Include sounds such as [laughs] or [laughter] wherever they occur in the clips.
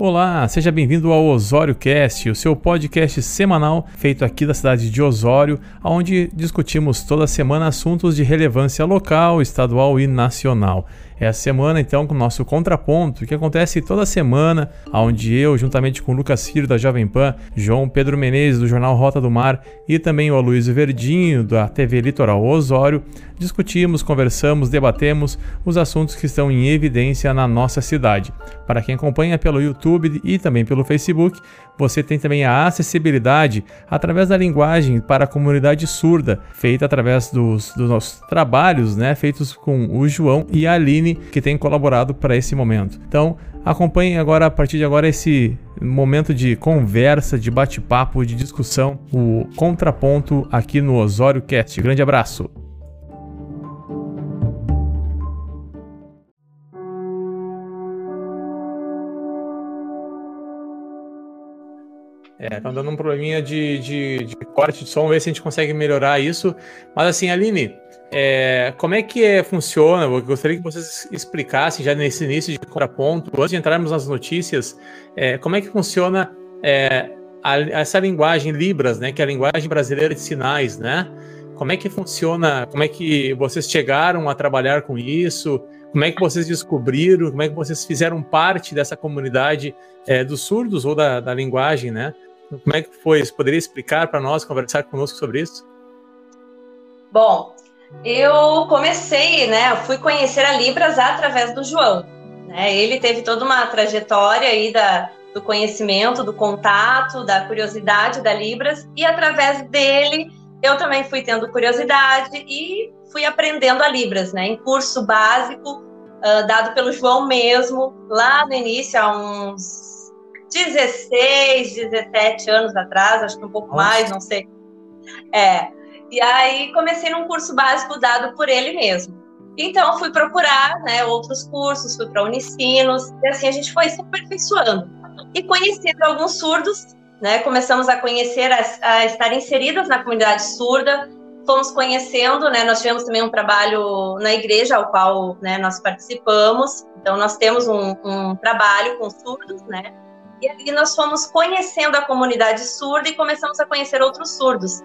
Olá, seja bem-vindo ao Osório Cast, o seu podcast semanal feito aqui da cidade de Osório, onde discutimos toda semana assuntos de relevância local, estadual e nacional. É a semana então com o nosso contraponto, que acontece toda semana, onde eu, juntamente com o Lucas Ciro da Jovem Pan, João Pedro Menezes do jornal Rota do Mar e também o Aloysio Verdinho da TV Litoral Osório, discutimos, conversamos, debatemos os assuntos que estão em evidência na nossa cidade. Para quem acompanha pelo YouTube e também pelo Facebook, você tem também a acessibilidade através da linguagem para a comunidade surda, feita através dos, dos nossos trabalhos, né, feitos com o João e a Aline, que têm colaborado para esse momento. Então, acompanhe agora, a partir de agora, esse momento de conversa, de bate-papo, de discussão, o Contraponto aqui no Osório Cast. Grande abraço! É, tá dando um probleminha de, de, de, corte de som, ver se a gente consegue melhorar isso. Mas assim, Aline, é, como é que é, funciona? Eu gostaria que vocês explicassem já nesse início de contraponto, antes de entrarmos nas notícias, é, como é que funciona é, a, essa linguagem Libras, né? Que é a linguagem brasileira de sinais, né? Como é que funciona? Como é que vocês chegaram a trabalhar com isso? Como é que vocês descobriram? Como é que vocês fizeram parte dessa comunidade é, dos surdos ou da, da linguagem, né? Como é que foi? Você poderia explicar para nós, conversar conosco sobre isso? Bom, eu comecei, né? Eu fui conhecer a Libras através do João. Né? Ele teve toda uma trajetória aí da, do conhecimento, do contato, da curiosidade da Libras, e através dele eu também fui tendo curiosidade e fui aprendendo a Libras, né? Em curso básico, uh, dado pelo João mesmo, lá no início, há uns 16, 17 anos atrás, acho que um pouco Nossa. mais, não sei. É. E aí comecei num curso básico dado por ele mesmo. Então fui procurar, né, outros cursos, fui para Unicinos, e assim a gente foi se aperfeiçoando. E conhecendo alguns surdos, né, começamos a conhecer, a, a estar inseridas na comunidade surda, fomos conhecendo, né, nós tivemos também um trabalho na igreja ao qual, né, nós participamos, então nós temos um, um trabalho com surdos, né, e ali nós fomos conhecendo a comunidade surda e começamos a conhecer outros surdos.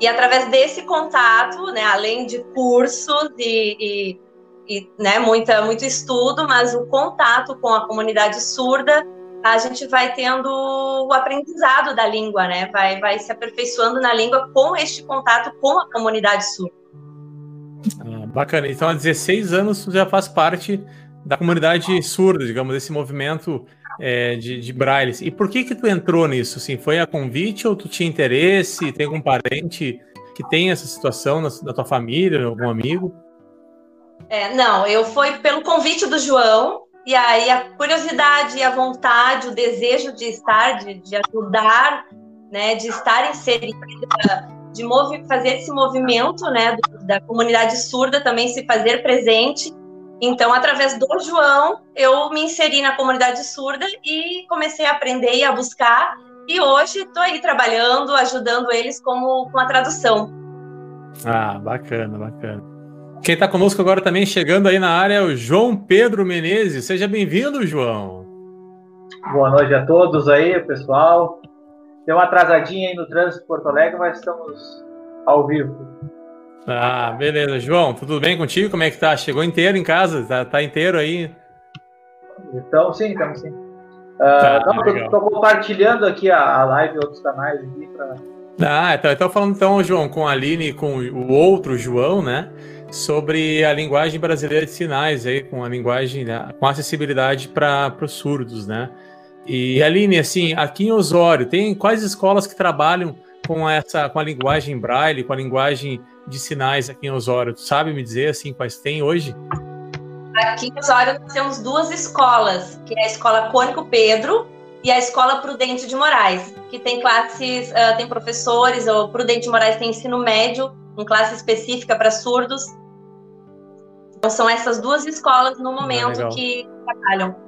E através desse contato, né, além de cursos e, e, e né, muita, muito estudo, mas o contato com a comunidade surda, a gente vai tendo o aprendizado da língua, né? Vai, vai se aperfeiçoando na língua com este contato com a comunidade surda. Ah, bacana. Então, há 16 anos você já faz parte da comunidade surda, digamos, desse movimento é, de, de braille. E por que que tu entrou nisso? Assim, foi a convite ou tu tinha interesse? Tem algum parente que tem essa situação na, na tua família, algum amigo? É, não, eu fui pelo convite do João, e aí a curiosidade, a vontade, o desejo de estar, de, de ajudar, né, de estar inserida, de fazer esse movimento, né, da comunidade surda também se fazer presente, então, através do João, eu me inseri na comunidade surda e comecei a aprender e a buscar. E hoje estou aí trabalhando, ajudando eles como, com a tradução. Ah, bacana, bacana. Quem está conosco agora também chegando aí na área é o João Pedro Menezes. Seja bem-vindo, João. Boa noite a todos aí, pessoal. Deu uma atrasadinha aí no trânsito de Porto Alegre, mas estamos ao vivo. Ah, beleza. João, tudo bem contigo? Como é que tá? Chegou inteiro em casa? Tá, tá inteiro aí? Então, sim, estamos sim. Uh, tá, não, tô, tô, compartilhando aqui a, a live em outros canais aqui para. Ah, então, então falando então, João, com a Aline e com o outro João, né? Sobre a linguagem brasileira de sinais aí, com a linguagem, né, com acessibilidade para os surdos, né? E Aline, assim, aqui em Osório, tem quais escolas que trabalham com essa, com a linguagem braille, com a linguagem de sinais aqui em Osório? Tu sabe me dizer assim quais tem hoje? Aqui em Osório nós temos duas escolas, que é a Escola Cônico Pedro e a Escola Prudente de Moraes, que tem classes, uh, tem professores, o Prudente de Moraes tem ensino médio, com classe específica para surdos. Então são essas duas escolas no momento ah, que trabalham.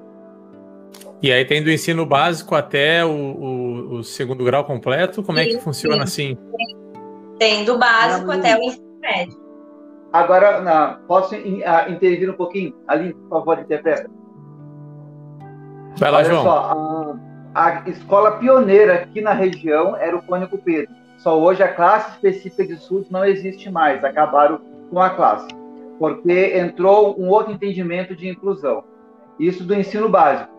E aí tem do ensino básico até o, o, o segundo grau completo? Como sim, é que funciona sim. assim? Tem do básico até o ensino médio. Agora, na, posso in, uh, intervir um pouquinho? Ali, por favor, interpreta. Vai lá, Olha João. Só, a, a escola pioneira aqui na região era o Cônico Pedro. Só hoje a classe específica de surdos não existe mais, acabaram com a classe, porque entrou um outro entendimento de inclusão. Isso do ensino básico,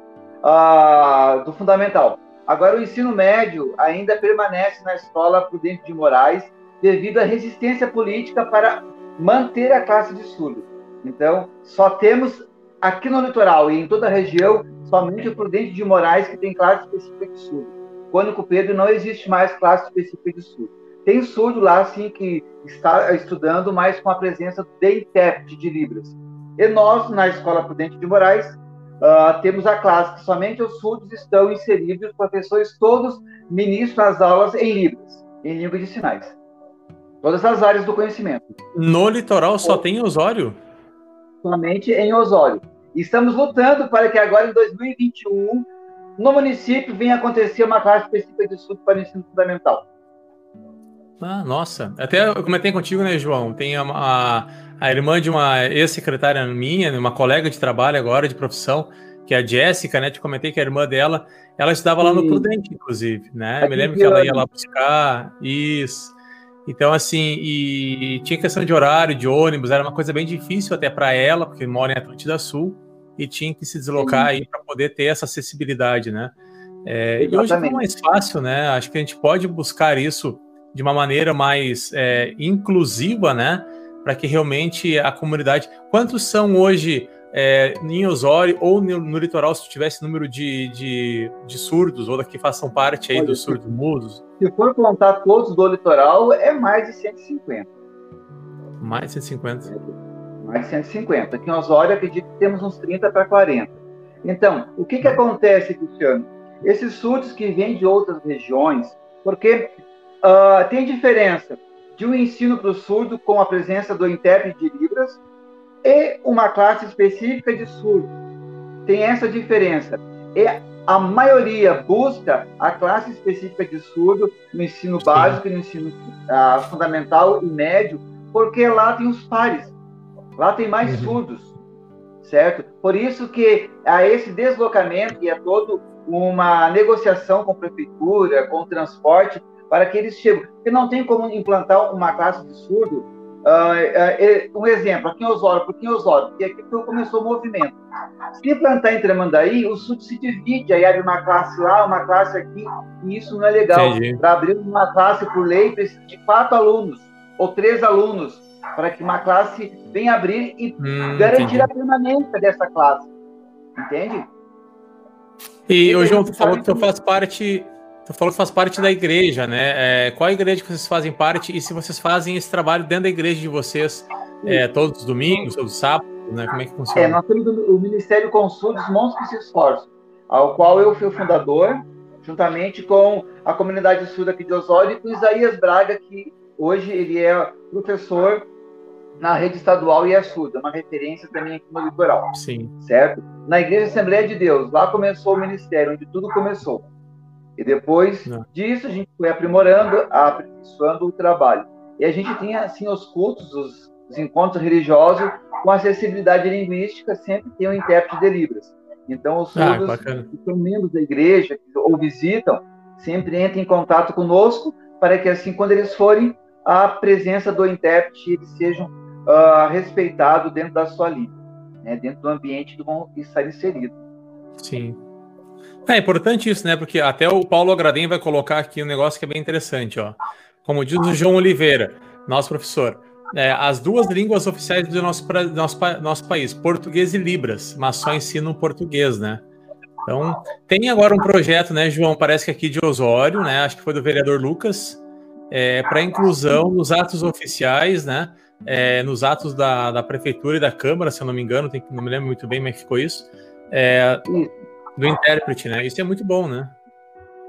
uh, do fundamental. Agora, o ensino médio ainda permanece na escola Prudente de Moraes devido à resistência política para manter a classe de surdo. Então, só temos aqui no litoral e em toda a região somente o Prudente de Moraes que tem classe específica de surdo. Cônico Pedro não existe mais classe específica de surdo. Tem surdo lá, sim, que está estudando, mas com a presença de intérprete de Libras. E nós, na Escola Prudente de Moraes, uh, temos a classe que somente os surdos estão inseridos, os professores todos ministram as aulas em Libras, em língua de sinais. Todas as áreas do conhecimento. No litoral só tem Osório? Somente em Osório. Estamos lutando para que agora, em 2021, no município venha acontecer uma classe específica de surdo para o ensino fundamental. Ah, nossa. Até eu comentei contigo, né, João? Tem a, a, a irmã de uma ex-secretária minha, uma colega de trabalho agora, de profissão, que é a Jéssica, né? Te comentei que a irmã dela, ela estudava lá no Prudente, inclusive, né? Me lembro que ela ia lá buscar isso. Então, assim, e tinha questão de horário, de ônibus, era uma coisa bem difícil até para ela, porque mora em Atlântida Sul, e tinha que se deslocar Sim. aí para poder ter essa acessibilidade, né? É, e hoje é mais fácil, né? Acho que a gente pode buscar isso de uma maneira mais é, inclusiva, né? Para que realmente a comunidade. Quantos são hoje é, em Osório ou no, no, litoral, se tivesse número de, de, de, surdos, ou daqui façam parte aí Olha, dos surdos mudos? Se for contar todos do litoral, é mais de 150. Mais de 150. Mais de 150. Aqui em Osório, acredito que temos uns 30 para 40. Então, o que, que acontece, Cristiano? Esses surdos que vêm de outras regiões, porque Uh, tem diferença de um ensino para o surdo com a presença do intérprete de Libras e uma classe específica de surdo. Tem essa diferença. E a maioria busca a classe específica de surdo no ensino básico, no ensino uh, fundamental e médio, porque lá tem os pares, lá tem mais uhum. surdos, certo? Por isso que há esse deslocamento e é todo uma negociação com a prefeitura, com o transporte, para que eles cheguem. Porque não tem como implantar uma classe de surdo. Uh, uh, um exemplo, aqui em Osório, porque em Osório, porque aqui começou o movimento. Se implantar em Tremandaí, o surdo se divide, aí abre uma classe lá, uma classe aqui, e isso não é legal. Para abrir uma classe por lei, precisa de quatro alunos, ou três alunos, para que uma classe venha abrir e hum, garantir entendi. a permanência dessa classe. Entende? E, o João, tu falou que tu faz parte Tu falou que faz parte da igreja, né? É, qual a igreja que vocês fazem parte e se vocês fazem esse trabalho dentro da igreja de vocês é, todos os domingos, todos os sábados, né? Como é que funciona? É, nós temos o Ministério Consultos Mãos que se esforçam, ao qual eu fui o fundador, juntamente com a comunidade surda aqui de Osório e com Isaías Braga, que hoje ele é professor na rede estadual e é surda, uma referência também aqui no litoral. Sim. Certo? Na Igreja Assembleia de Deus, lá começou o ministério, onde tudo começou. E depois Não. disso, a gente foi aprimorando, aperfeiçoando o trabalho. E a gente tem, assim, os cultos, os, os encontros religiosos com acessibilidade linguística, sempre tem um intérprete de Libras. Então, os ah, surdos ah, que são membros da igreja ou visitam, sempre entram em contato conosco, para que, assim, quando eles forem, a presença do intérprete eles sejam uh, respeitados dentro da sua língua, né, dentro do ambiente que vão estar inseridos. Sim. É importante isso, né? Porque até o Paulo Agradem vai colocar aqui um negócio que é bem interessante, ó. Como diz o João Oliveira, nosso professor, é, as duas línguas oficiais do nosso, nosso, nosso país, português e Libras, mas só ensinam português, né? Então, tem agora um projeto, né, João? Parece que aqui de Osório, né? Acho que foi do vereador Lucas, é, para inclusão nos atos oficiais, né? É, nos atos da, da prefeitura e da Câmara, se eu não me engano, tem, não me lembro muito bem como é que ficou isso. É, do intérprete, né? Isso é muito bom, né?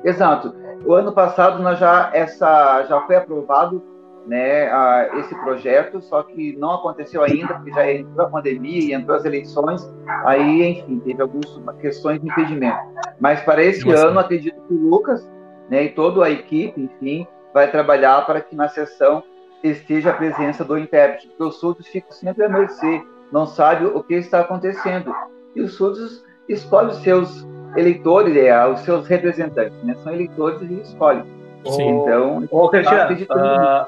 Exato. O ano passado nós já essa já foi aprovado, né, a, esse projeto, só que não aconteceu ainda porque já entrou a pandemia e entrou as eleições, aí enfim teve algumas questões de impedimento. Mas para esse Nossa. ano acredito que o Lucas, né, e toda a equipe, enfim, vai trabalhar para que na sessão esteja a presença do intérprete, porque os surdos ficam sempre a mercê, não sabe o que está acontecendo. E os surdos escolhe os seus eleitores, é, os seus representantes, né? São eleitores e eles escolhem. Sim. Então, ô, Cristiano, uh...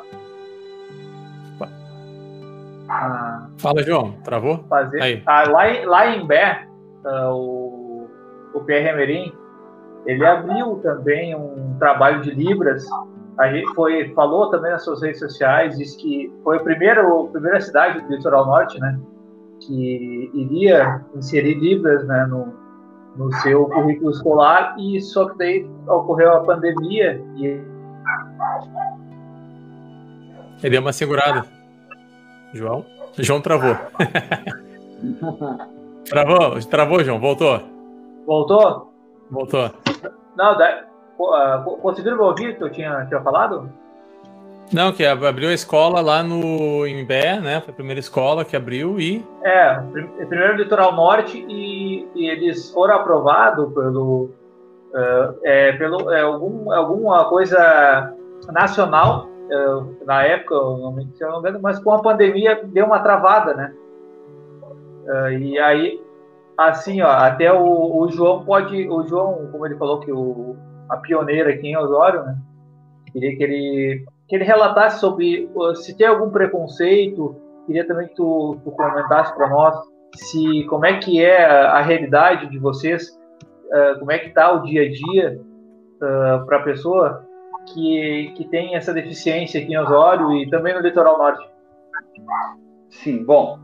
ah, Fala, João, travou? Fazer... Aí. Ah, lá, em, lá em Bé, uh, o, o Pierre Emerim, ele abriu também um trabalho de Libras. A gente foi, falou também nas suas redes sociais, disse que foi a primeira, a primeira cidade do litoral norte, né, que iria inserir Libras né, no, no seu currículo escolar e só que daí ocorreu a pandemia e ele deu uma segurada. João? João travou. [laughs] travou? Travou, João? Voltou? Voltou? Voltou. Não, da... Uh, conseguiram ouvir que eu tinha, tinha falado? Não, que abriu a escola lá no Imbé, né? Foi a primeira escola que abriu e. É, primeiro Litoral Norte e, e eles foram aprovados pelo. Uh, é, pelo é, algum, alguma coisa nacional, uh, na época, se eu não me mas com a pandemia deu uma travada, né? Uh, e aí, assim, ó, até o, o João pode. O João, como ele falou que o, a pioneira aqui em Osório, né? Queria que ele que ele relatasse sobre se tem algum preconceito. Queria também que tu, tu comentasse para nós se como é que é a, realidade de vocês, uh, como é que está o dia a dia uh, para a pessoa que, que tem essa deficiência aqui em Osório e também no litoral norte. Sim, bom,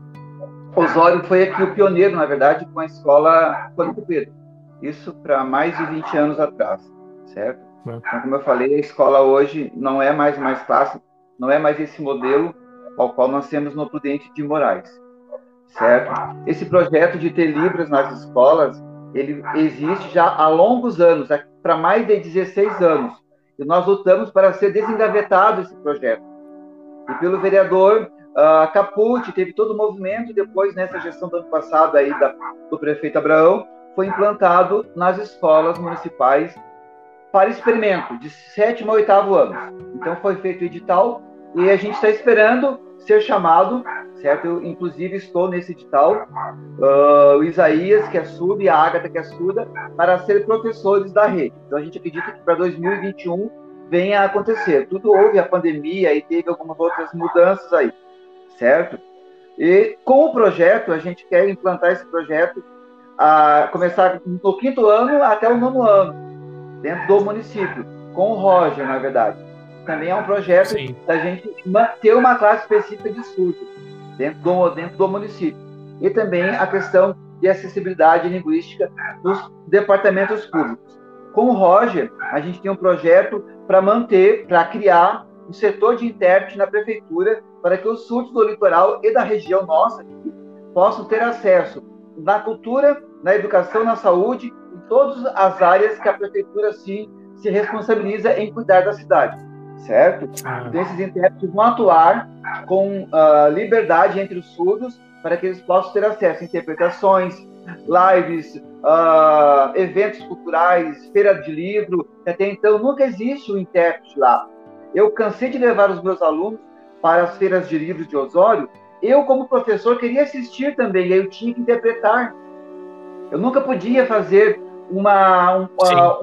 Osório foi aqui o pioneiro, na verdade, com a escola Quanto Pedro. Isso para mais de 20 anos atrás, certo? Então, como eu falei, a escola hoje não é mais mais clássica, não é mais esse modelo ao qual nós temos no Prudente de Moraes, certo? Esse projeto de ter libras nas escolas, ele existe já há longos anos, para mais de 16 anos, e nós lutamos para ser desengavetado esse projeto. E pelo vereador uh, Capucci, teve todo o movimento, depois, nessa gestão do ano passado aí da, do prefeito Abraão, foi implantado nas escolas municipais para experimento de sétimo a oitavo ano. Então foi feito o edital e a gente está esperando ser chamado, certo? Eu, inclusive, estou nesse edital, uh, o Isaías, que é surdo, e a Agatha, que é surda, para ser professores da rede. Então a gente acredita que para 2021 venha a acontecer. Tudo houve a pandemia e teve algumas outras mudanças aí, certo? E com o projeto, a gente quer implantar esse projeto, a começar no quinto ano até o nono ano dentro do município, com o Roger, na verdade. Também é um projeto Sim. da gente manter uma classe específica de surdo dentro do, dentro do município. E também a questão de acessibilidade linguística dos departamentos públicos. Com o Roger, a gente tem um projeto para manter, para criar um setor de intérprete na prefeitura para que os surdos do litoral e da região nossa possam ter acesso na cultura, na educação, na saúde todas as áreas que a prefeitura se, se responsabiliza em cuidar da cidade, certo? Ah. Então, esses intérpretes vão atuar com uh, liberdade entre os surdos para que eles possam ter acesso a interpretações, lives, uh, eventos culturais, feira de livro. Até então, nunca existe um intérprete lá. Eu cansei de levar os meus alunos para as feiras de livros de Osório. Eu, como professor, queria assistir também, e aí eu tinha que interpretar. Eu nunca podia fazer uma, um,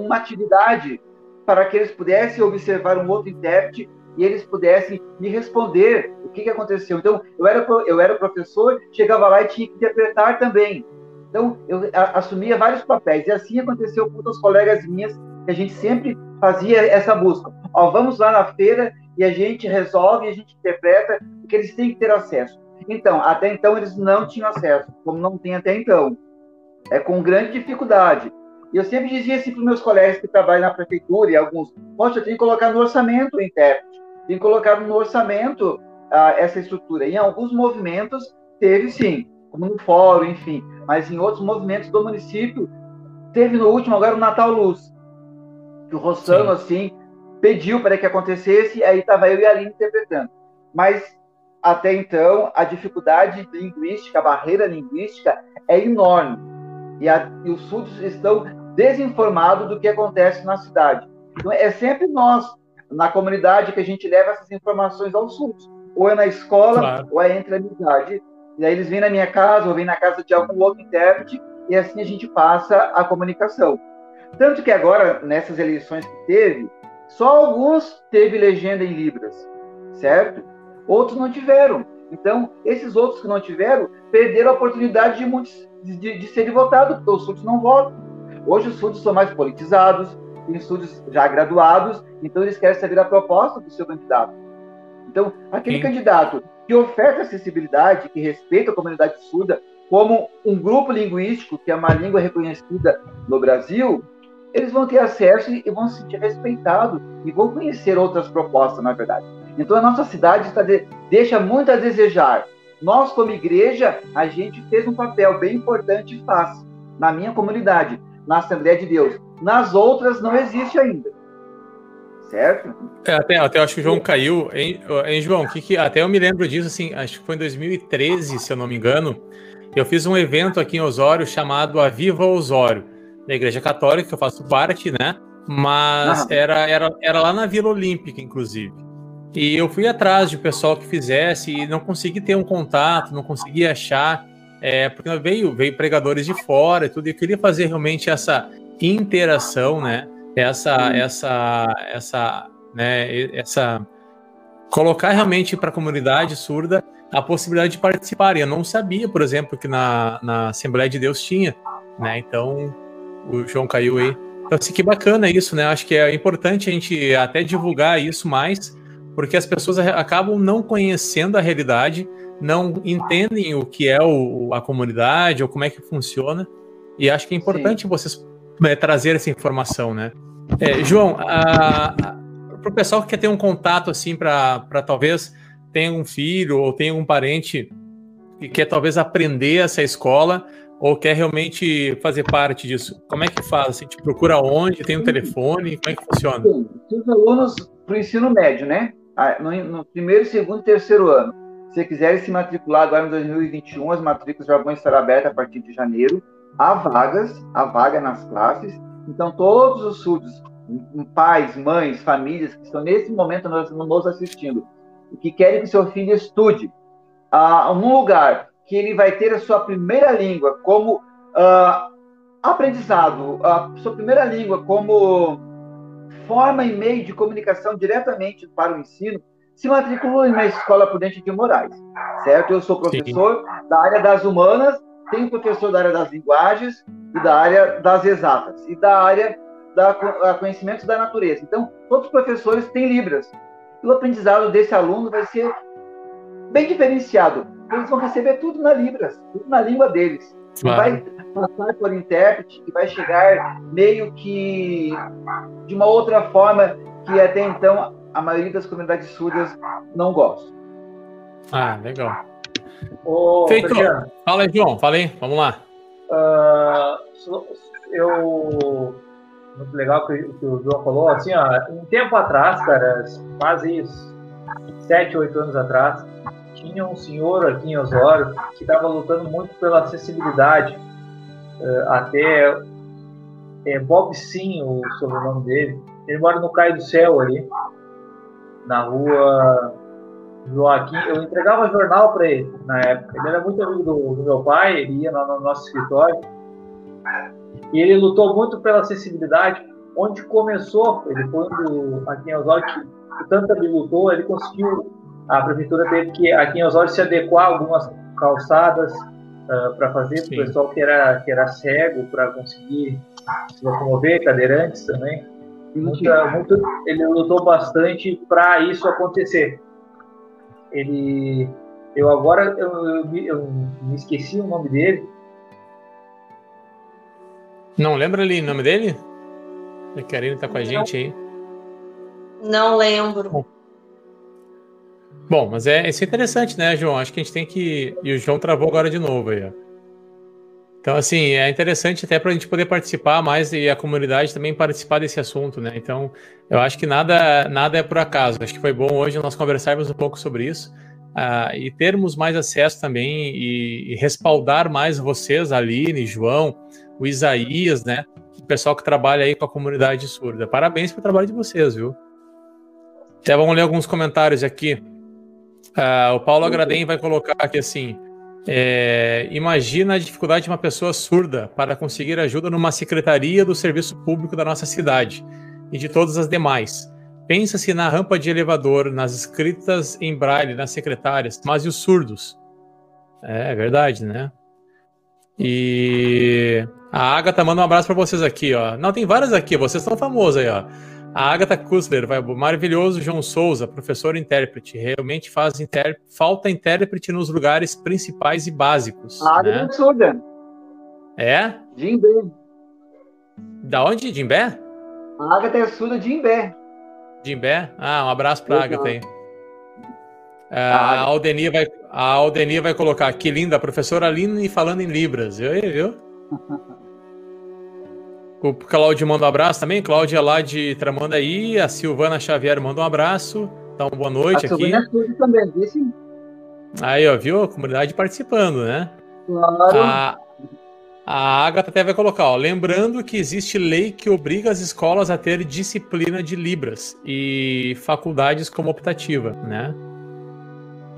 uma atividade para que eles pudessem observar um outro intérprete e eles pudessem me responder o que, que aconteceu. Então, eu era, eu era professor, chegava lá e tinha que interpretar também. Então, eu assumia vários papéis. E assim aconteceu com outras colegas minhas, que a gente sempre fazia essa busca. Ó, vamos lá na feira e a gente resolve, a gente interpreta, porque eles têm que ter acesso. Então, até então, eles não tinham acesso, como não tem até então. É com grande dificuldade. E eu sempre dizia assim para os meus colegas que trabalham na prefeitura e alguns, poxa, tem que colocar no orçamento o intérprete, tem que colocar no orçamento ah, essa estrutura. E em alguns movimentos teve sim, como no fórum, enfim, mas em outros movimentos do município, teve no último agora o Natal Luz, que o Rossano, assim, pediu para que acontecesse, e aí estava eu e a Aline interpretando. Mas até então, a dificuldade linguística, a barreira linguística é enorme. E, a, e os surdos estão desinformado do que acontece na cidade. Então, é sempre nós, na comunidade, que a gente leva essas informações aos surdos. Ou é na escola, claro. ou é entre a amizade. E aí eles vêm na minha casa, ou vêm na casa de algum outro intérprete, e assim a gente passa a comunicação. Tanto que agora, nessas eleições que teve, só alguns teve legenda em Libras, certo? Outros não tiveram. Então, esses outros que não tiveram, perderam a oportunidade de, muitos, de, de serem votados, porque os surdos não votam. Hoje os surdos são mais politizados, tem surdos já graduados, então eles querem saber a proposta do seu candidato. Então, aquele Sim. candidato que oferta acessibilidade, que respeita a comunidade surda como um grupo linguístico, que é uma língua reconhecida no Brasil, eles vão ter acesso e vão se sentir respeitados e vão conhecer outras propostas, na verdade. Então a nossa cidade está de, deixa muito a desejar. Nós, como igreja, a gente fez um papel bem importante e faz na minha comunidade, na Assembleia de Deus. Nas outras não existe ainda. Certo? É, até, até acho que o João caiu. Hein, hein João? Que, que, até eu me lembro disso, assim, acho que foi em 2013, se eu não me engano. Eu fiz um evento aqui em Osório chamado Aviva Osório, da Igreja Católica, que eu faço parte, né? Mas era, era, era lá na Vila Olímpica, inclusive. E eu fui atrás de pessoal que fizesse e não consegui ter um contato, não consegui achar, é, porque veio, veio pregadores de fora e tudo, e eu queria fazer realmente essa interação, né? Essa, essa, essa, né? Essa colocar realmente para a comunidade surda a possibilidade de participar. E eu não sabia, por exemplo, que na, na Assembleia de Deus tinha, né? Então o João caiu aí. Então, assim, que bacana isso, né? Acho que é importante a gente até divulgar isso mais, porque as pessoas acabam não conhecendo a realidade, não entendem o que é o, a comunidade ou como é que funciona. E acho que é importante Sim. vocês é, trazer essa informação, né? É, João, para o pessoal que quer ter um contato assim para talvez tenha um filho ou tenha um parente que quer talvez aprender essa escola ou quer realmente fazer parte disso, como é que faz? Assim, te procura onde? Tem um telefone? Como é que funciona? Sim, os alunos para o ensino médio, né? Ah, no, no primeiro, segundo e terceiro ano. Se quiserem se matricular agora em 2021, as matrículas já vão estar abertas a partir de janeiro. Há vagas, há vaga nas classes. Então, todos os surdos, pais, mães, famílias que estão nesse momento nos assistindo que querem que seu filho estude uh, num lugar que ele vai ter a sua primeira língua como uh, aprendizado, a sua primeira língua como forma e meio de comunicação diretamente para o ensino, se matriculou na Escola Prudente de Moraes, certo? Eu sou professor Sim. da área das humanas, tenho professor da área das linguagens e da área das exatas e da área da conhecimentos da natureza. Então, todos os professores têm Libras. E o aprendizado desse aluno vai ser bem diferenciado. Eles vão receber tudo na Libras, tudo na língua deles. Claro. Vai passar por intérprete e vai chegar meio que de uma outra forma que até então a maioria das comunidades surdas não gosta. Ah, legal. Ô, Feito. Fala aí, João. Fala aí. Vamos lá. Uh, eu muito legal que, que, o João falou. Assim, ó, um tempo atrás, cara, quase sete, oito anos atrás, tinha um senhor aqui em Osório que estava lutando muito pela acessibilidade uh, até é, Bob Sim, o sobrenome dele. Ele mora no Caio do Céu ali, na rua Joaquim. Eu entregava jornal para ele na época. Ele era muito amigo do, do meu pai, ele ia no, no, nosso escritório. E ele lutou muito pela acessibilidade. Onde começou, ele foi do, aqui em Osório, que tanto ele lutou, ele conseguiu. A prefeitura teve que, aqui em Osório, se adequar a algumas calçadas, uh, ah, para fazer para o pessoal que era, que era cego, para conseguir se locomover, cadeirantes também. Muita, muito, ele lutou bastante para isso acontecer. Ele, eu agora eu, eu, eu, me esqueci o nome dele. Não lembra ali o nome dele? A Karine tá com a gente aí. Não lembro. Bom. Mas é, isso é interessante, né, João? Acho que a gente tem que. E o João travou agora de novo aí. Então, assim, é interessante até para a gente poder participar mais e a comunidade também participar desse assunto, né? Então, eu acho que nada, nada é por acaso. Acho que foi bom hoje nós conversarmos um pouco sobre isso uh, e termos mais acesso também e, e, respaldar mais vocês, Aline, João, o Isaías, né? O pessoal que trabalha aí com a comunidade surda. Parabéns pelo trabalho de vocês, viu? Até vamos ler alguns comentários aqui. Uh, o Paulo Agradem vai colocar aqui assim: É, imagina a dificuldade de uma pessoa surda para conseguir ajuda numa secretaria do serviço público da nossa cidade e de todas as demais. Pensa-se na rampa de elevador, nas escritas em braille, nas secretárias, mas e os surdos? É, é verdade, né? E a Agatha manda um abraço para vocês aqui, ó. Não, tem várias aqui, vocês são famosos aí, ó. A Agatha Kussler, vai, maravilhoso João Souza, professor intérprete, realmente faz inter... falta intérprete nos lugares principais e básicos. A Agatha né? é surda. É? Jimbé. Da onde? Jimbé? A Agatha é surda de Jimbé. Jimbé? Ah, um abraço para a Agatha aí. a, Aldenia vai, a Aldenia vai colocar, que linda, a professora Aline falando em Libras, viu? viu? [laughs] O Cláudio manda um abraço também. Cláudia lá de Tramandaí. A Silvana Xavier manda um abraço. Então, boa noite a aqui. É também, disse. Aí, ó, viu? A comunidade participando, né? Claro. A, a Agatha até vai colocar, ó. Lembrando que existe lei que obriga as escolas a ter disciplina de Libras e faculdades como optativa, né?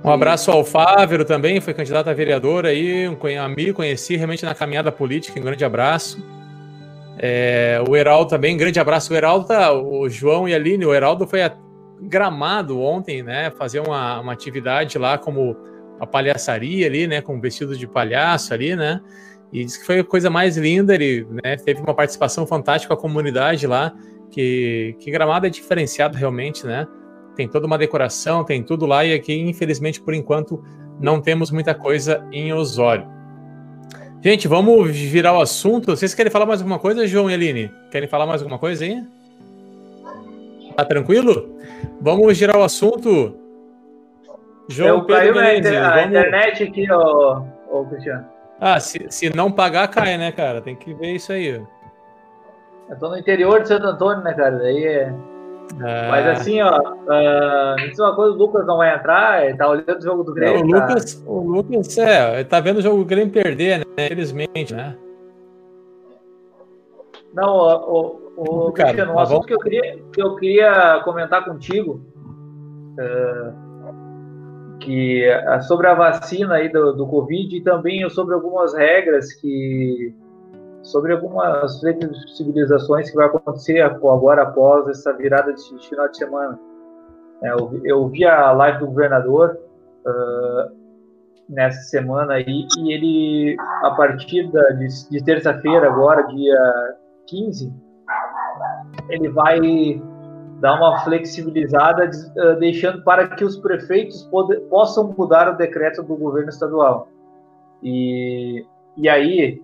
Um abraço ao Fávero também, foi candidato a vereador aí, um amigo, conheci realmente na caminhada política, um grande abraço. É, o Heraldo também, grande abraço. O Heraldo, tá, o João e a Aline, o Heraldo foi a Gramado ontem, né? Fazer uma, uma atividade lá como a palhaçaria ali, né? Com vestido de palhaço ali, né? E disse que foi a coisa mais linda. Ele né, teve uma participação fantástica com a comunidade lá. Que, que Gramado é diferenciado realmente, né? Tem toda uma decoração, tem tudo lá. E aqui, infelizmente, por enquanto, não temos muita coisa em Osório. Gente, vamos virar o assunto. Vocês querem falar mais alguma coisa, João e Aline? Querem falar mais alguma coisa aí? Tá tranquilo? Vamos girar o assunto. João Eu Pedro Menezes, a vamos... internet aqui, ó, ó Cristiano. Ah, se, se não pagar, cai, né, cara? Tem que ver isso aí. Eu tô no interior de Santo Antônio, né, cara? Daí é. É... Mas assim, ó, uh, me diz uma coisa, o Lucas não vai entrar, ele tá olhando o jogo do Grêmio. o, tá... Lucas, o Lucas, é, ele tá vendo o jogo do Grêmio perder, né? Infelizmente, né? Não, o, o, o Cara, Cristiano, um tá assunto que eu, queria, que eu queria comentar contigo, uh, que é sobre a vacina aí do, do Covid e também sobre algumas regras que sobre algumas flexibilizações que vai acontecer agora após essa virada de final de semana. É, eu, vi a live do governador uh, nessa semana aí e ele, a partir de, de terça-feira, agora, dia 15, ele vai dar uma flexibilizada, uh, deixando para que os prefeitos pode, possam mudar o decreto do governo estadual. E, e aí,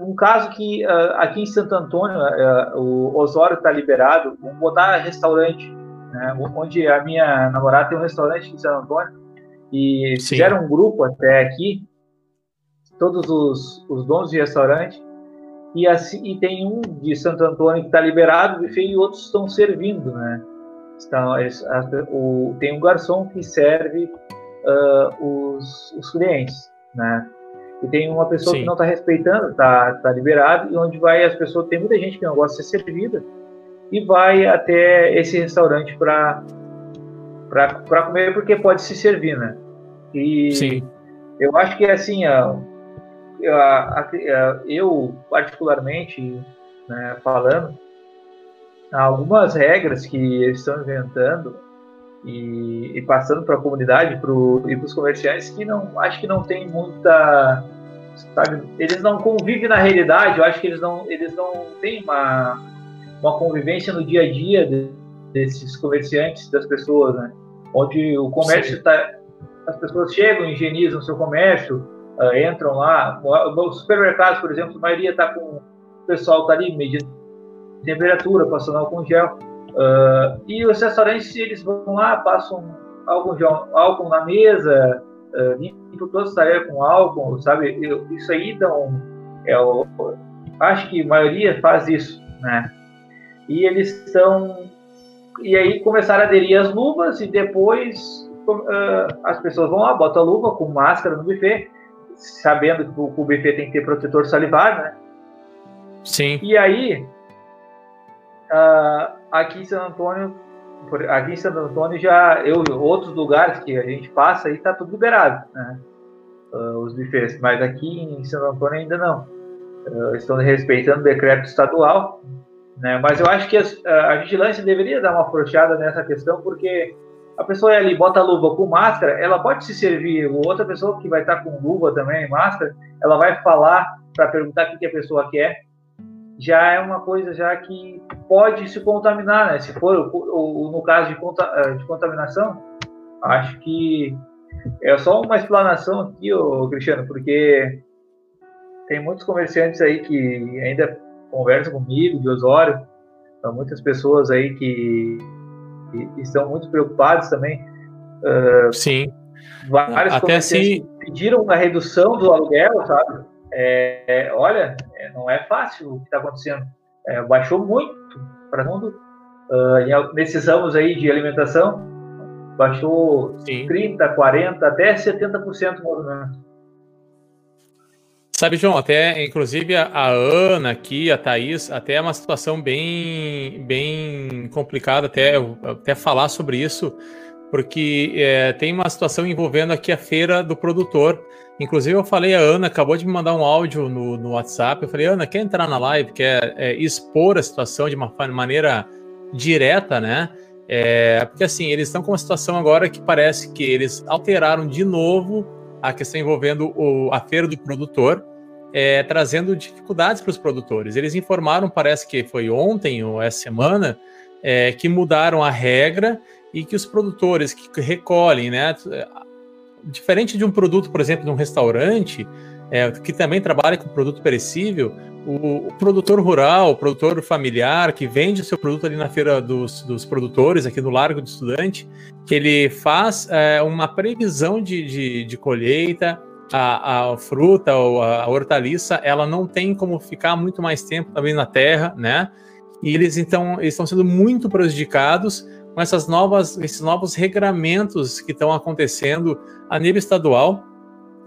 um caso que uh, aqui em Santo Antônio, uh, o Osório está liberado, vamos botar restaurante, né, onde a minha namorada tem um restaurante em Santo Antônio, e Sim. fizeram um grupo até aqui, todos os, os donos de restaurante, e, assim, e tem um de Santo Antônio que está liberado, e outros estão servindo, né? Estão, o, tem um garçom que serve uh, os, os clientes, né? E tem uma pessoa Sim. que não está respeitando, está tá liberado, e onde vai as pessoas, tem muita gente que não gosta de ser servida, e vai até esse restaurante para comer porque pode se servir, né? E Sim. eu acho que assim, a, a, a, eu particularmente, né, falando, algumas regras que eles estão inventando e, e passando para a comunidade pro, e para os comerciantes que não acho que não tem muita sabe eles não convivem na realidade eu acho que eles não eles não têm uma uma convivência no dia a dia de, desses comerciantes das pessoas né? Onde o comércio está as pessoas chegam higienizam seu comércio uh, entram lá. Os supermercados por exemplo a maioria está com o pessoal está ali medindo temperatura passando álcool gel Uh, e os restaurantes, eles vão lá, passam álcool, álcool na mesa, uh, limpam toda a tarefa com álcool, sabe? Eu, isso aí dão. É, eu, acho que a maioria faz isso, né? E eles estão. E aí começaram a aderir as luvas e depois uh, as pessoas vão lá, botam a luva com máscara no buffet, sabendo que o, o buffet tem que ter protetor salivar, né? Sim. E aí. Uh, aqui em San Antônio, aqui em Santo Antônio já eu outros lugares que a gente passa aí tá tudo liberado, né? uh, os bufês, mas aqui em Santo Antônio ainda não. Uh, estão respeitando o decreto estadual, né? Mas eu acho que as, a vigilância deveria dar uma afrouxada nessa questão, porque a pessoa ali bota luva com máscara, ela pode se servir, ou outra pessoa que vai estar com luva também, máscara, ela vai falar para perguntar o que a pessoa quer, já é uma coisa já que pode se contaminar, né? Se for ou, no caso de, eh, de contaminação, acho que é só uma explanação aqui, ô, Cristiano, porque tem muitos comerciantes aí que ainda conversam comigo de Osório, são muitas pessoas aí que, que estão muito preocupadas também. Uh, Sim. Vários Até comerciantes assim... pediram a redução do aluguel, sabe? É, olha, é, não é fácil o que está acontecendo. É, baixou muito para mundo. Uh, nesses anos aí de alimentação, baixou Sim. 30, 40, até 70% do movimento. Sabe, João, até inclusive a, a, Ana aqui, a Thaís, até é uma situação bem, bem complicada até, até falar sobre isso, porque é, tem uma situação envolvendo aqui a feira do produtor. Inclusive, eu falei, a Ana acabou de me mandar um áudio no, no WhatsApp. Eu falei, Ana, quer entrar na live, quer é, expor a situação de uma maneira direta, né? É, porque assim, eles estão com uma situação agora que parece que eles alteraram de novo a questão envolvendo o, a feira do produtor, é, trazendo dificuldades para os produtores. Eles informaram, parece que foi ontem ou essa semana, é, que mudaram a regra e que os produtores que recolhem, né, diferente de um produto, por exemplo, de um restaurante, é, que também trabalha com produto perecível, o, o, produtor rural, o produtor familiar que vende o seu produto ali na feira dos, dos produtores, aqui no Largo do Estudante, que ele faz é, uma previsão de, de, de colheita, a, a, fruta ou a, hortaliça, ela não tem como ficar muito mais tempo também na terra, né? E eles então eles estão sendo muito prejudicados com essas novas, esses novos regramentos que estão acontecendo a nível estadual,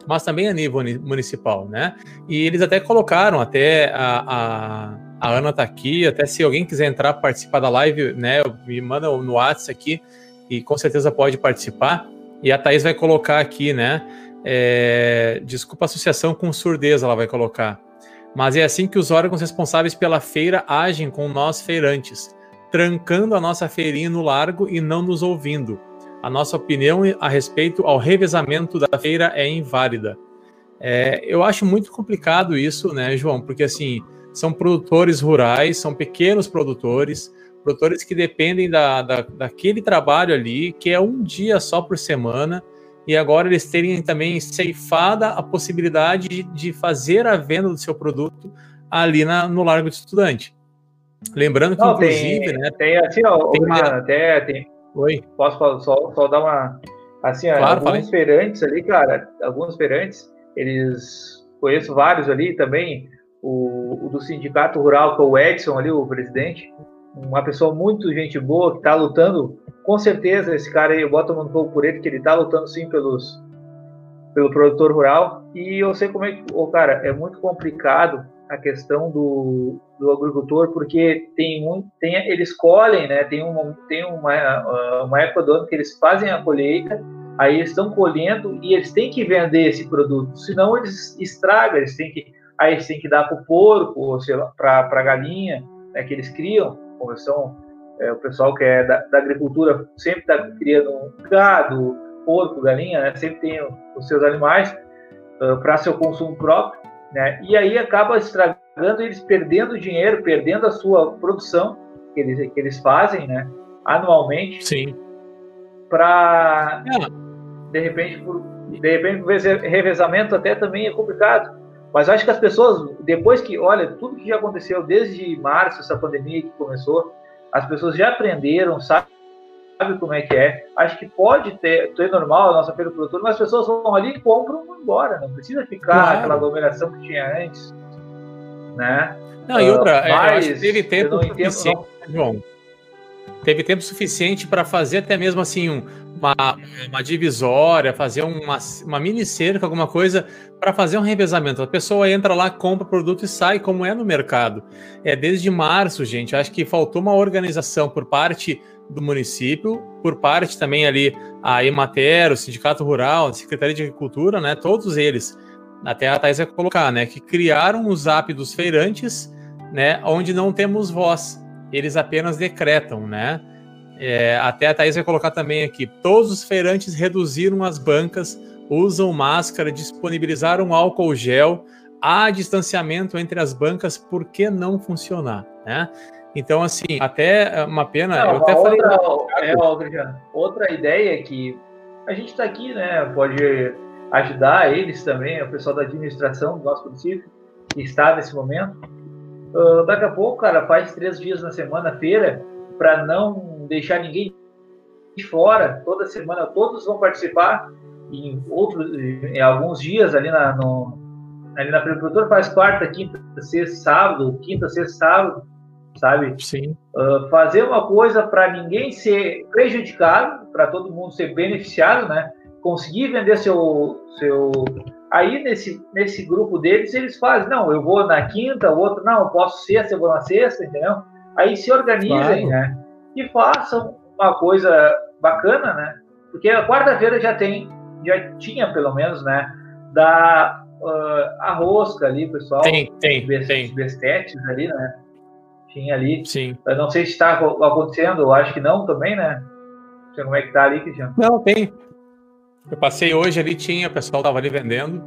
mas também a nível municipal, né? E eles até colocaram, até a, a, a Ana está aqui, até se alguém quiser entrar participar da live, né? Me manda no WhatsApp aqui e com certeza pode participar. E a Thaís vai colocar aqui, né? É, desculpa, associação com surdez, ela vai colocar. Mas é assim que os órgãos responsáveis pela feira agem com nós feirantes trancando a nossa feirinha no largo e não nos ouvindo. A nossa opinião a respeito ao revezamento da feira é inválida. É, eu acho muito complicado isso, né, João? Porque assim, são produtores rurais, são pequenos produtores, produtores que dependem da, da, daquele trabalho ali, que é um dia só por semana, e agora eles terem também ceifada a possibilidade de, de fazer a venda do seu produto ali na, no Largo de Estudante. Lembrando que, Não, inclusive, tem, né? Tem assim, ó, tem uma... até tem. Oi. Posso só, só dar uma. Assim, claro, alguns feirantes ali, cara, alguns feirantes, eles. Conheço vários ali também. O, o, do Sindicato Rural, que é o Edson ali, o presidente, uma pessoa muito gente boa que está lutando. Com certeza, esse cara aí, eu boto um pouco por ele, que ele está lutando sim pelos, pelo produtor rural. E eu sei como é que, oh, cara, é muito complicado a questão do, do agricultor, porque tem tem, eles colhem, né? Tem uma, tem uma, uma época do ano que eles fazem a colheita, aí eles estão colhendo e eles têm que vender esse produto, senão eles estragam, eles têm que, aí eles têm que dar para o porco, ou para a galinha, né, que eles criam, como são é, o pessoal que é da, da agricultura sempre está criando gado, porco, galinha, né, sempre tem os seus animais uh, para seu consumo próprio né? E aí acaba estragando eles perdendo dinheiro, perdendo a sua produção que eles, que eles fazem, né? Anualmente. Sim. Para é. de repente, por, de repente, revezamento até também é complicado. Mas acho que as pessoas, depois que, olha, tudo que já aconteceu desde março, essa pandemia que começou, as pessoas já aprenderam, sabe sabe como é que é. Acho que pode ter, ter normal a nossa feira do produtor, mas as pessoas vão ali e compram e vão embora. Não precisa ficar claro. aquela aglomeração que tinha antes. Né? Não, e outra, uh, mas, eu acho que teve tempo suficiente, não... João. Teve tempo suficiente para fazer até mesmo assim um, uma, uma divisória, fazer uma, uma mini cerca, alguma coisa, para fazer um revezamento. A pessoa entra lá, compra o produto e sai, como é no mercado. É desde março, gente. Acho que faltou uma organização por parte do município, por parte também ali a Emater, o Sindicato Rural, a Secretaria de Agricultura, né, todos eles, até a Thais vai colocar, né, que criaram o Zap dos feirantes, né, onde não temos voz, eles apenas decretam, né, é, até a Thais vai colocar também aqui, todos os feirantes reduziram as bancas, usam máscara, disponibilizaram álcool gel, há distanciamento entre as bancas, por que não funcionar, né? Então, assim, até uma pena. Não, eu até falei. Outra, é, ó, outra ideia é que a gente está aqui, né? Pode ajudar eles também, o pessoal da administração do nosso município, que está nesse momento. Uh, daqui a pouco, cara, faz três dias na semana, feira, para não deixar ninguém de fora. Toda semana, todos vão participar. Em outros, em alguns dias ali na, no, ali na prefeitura faz quarta, quinta, sexta, sábado, quinta, sexta, sábado sabe? Sim. Uh, fazer uma coisa para ninguém ser prejudicado, para todo mundo ser beneficiado, né? Conseguir vender seu, seu. Aí nesse, nesse grupo deles eles fazem, não, eu vou na quinta, o outro, não, eu posso sexta, eu vou na sexta, entendeu? Aí se organizem, claro. né? E façam uma coisa bacana, né? Porque a quarta-feira já tem, já tinha pelo menos, né? Da uh, a rosca ali, pessoal. Tem, tem, tem. Bestetes ali, né? Tinha ali. Sim. Eu não sei se está acontecendo, eu acho que não também, né? Não sei como é que tá ali, Cristiano. Não, tem. Eu passei hoje ali, tinha, o pessoal tava ali vendendo.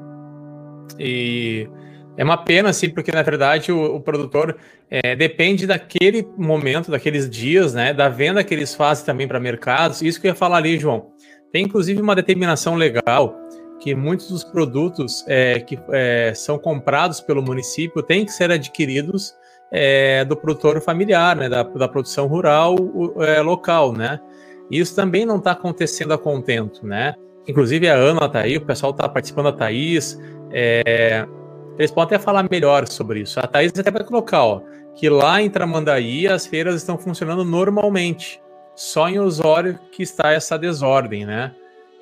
E é uma pena, assim, porque na verdade o, o produtor é, depende daquele momento, daqueles dias, né? Da venda que eles fazem também para mercados. Isso que eu ia falar ali, João. Tem inclusive uma determinação legal que muitos dos produtos é, que é, são comprados pelo município têm que ser adquiridos é, do produtor familiar, né, da, da produção rural é, local, né? Isso também não está acontecendo a contento, né? Inclusive a Ana está aí, o pessoal está participando da Thaís. É, eles podem até falar melhor sobre isso. A Thaís até vai colocar, ó, que lá em Tramandaí as feiras estão funcionando normalmente. Só em Osório que está essa desordem, né?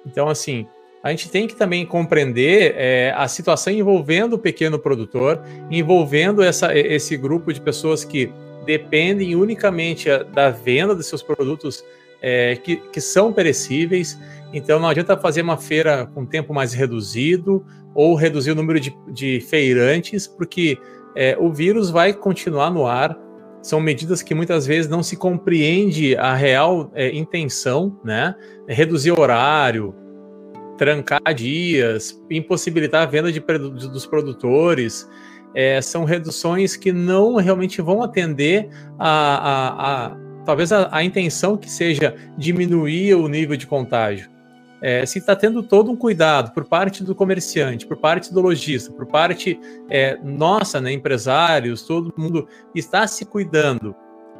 Então, assim, a gente tem que também compreender é, a situação envolvendo o pequeno produtor, envolvendo essa, esse grupo de pessoas que dependem unicamente da venda dos seus produtos é, que, que são perecíveis. Então não adianta fazer uma feira com tempo mais reduzido ou reduzir o número de, de feirantes, porque é, o vírus vai continuar no ar. São medidas que muitas vezes não se compreende a real é, intenção, né? Reduzir horário, trancar dias, impossibilitar a venda de, dos produtores. É, são reduções que não realmente vão atender a, a, a talvez a, a, intenção que seja diminuir o nível de contágio. É, se está tendo todo um cuidado por parte do comerciante, por parte do lojista, por parte é, nossa, né, empresários, todo mundo está se cuidando,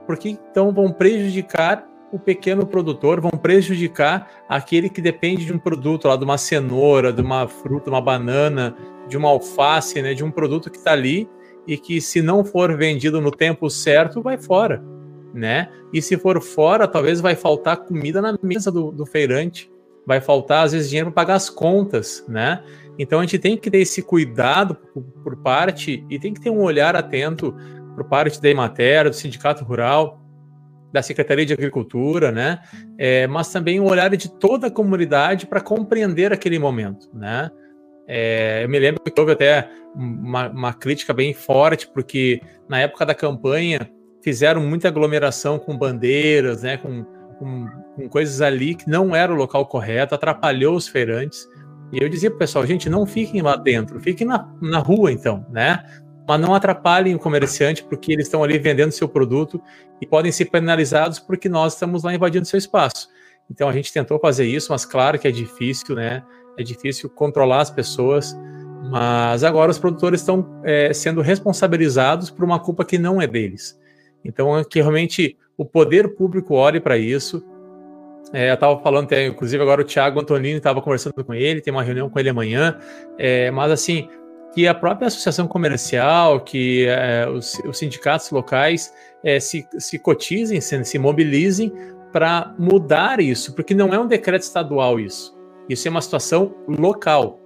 porque então vão prejudicar o pequeno produtor, vão prejudicar aquele que depende de um produto lá, de uma cenoura, de uma fruta, uma banana, de uma alface, né, de um produto que está ali e que se não for vendido no tempo certo, vai fora, né? E se for fora, talvez vai faltar comida na mesa do, do feirante, vai faltar às vezes dinheiro para pagar as contas, né? Então a gente tem que ter esse cuidado por, por parte e tem que ter um olhar atento por parte da Emater, do Sindicato Rural, da Secretaria de Agricultura, né? É, mas também o olhar de toda a comunidade para compreender aquele momento, né? É, eu me lembro que houve até uma, uma, crítica bem forte, porque na época da campanha fizeram muita aglomeração com bandeiras, né? Com, com, com coisas ali que não era o local correto, atrapalhou os feirantes. E eu dizia para o pessoal, gente, não fiquem lá dentro, fiquem na, na rua então, né? Mas não atrapalhem o comerciante porque eles estão ali vendendo seu produto e podem ser penalizados porque nós estamos lá invadindo seu espaço. Então a gente tentou fazer isso, mas claro que é difícil, né? É difícil controlar as pessoas, mas agora os produtores estão é, sendo responsabilizados por uma culpa que não é deles. Então é que realmente o poder público olhe para isso. É, eu estava falando, até, inclusive agora o Thiago Antonini estava conversando com ele, tem uma reunião com ele amanhã, é, mas assim, que a própria associação comercial, que é, os, os, sindicatos locais é, se, se cotizem, se, se mobilizem para mudar isso, porque não é um decreto estadual isso. Isso é uma situação local.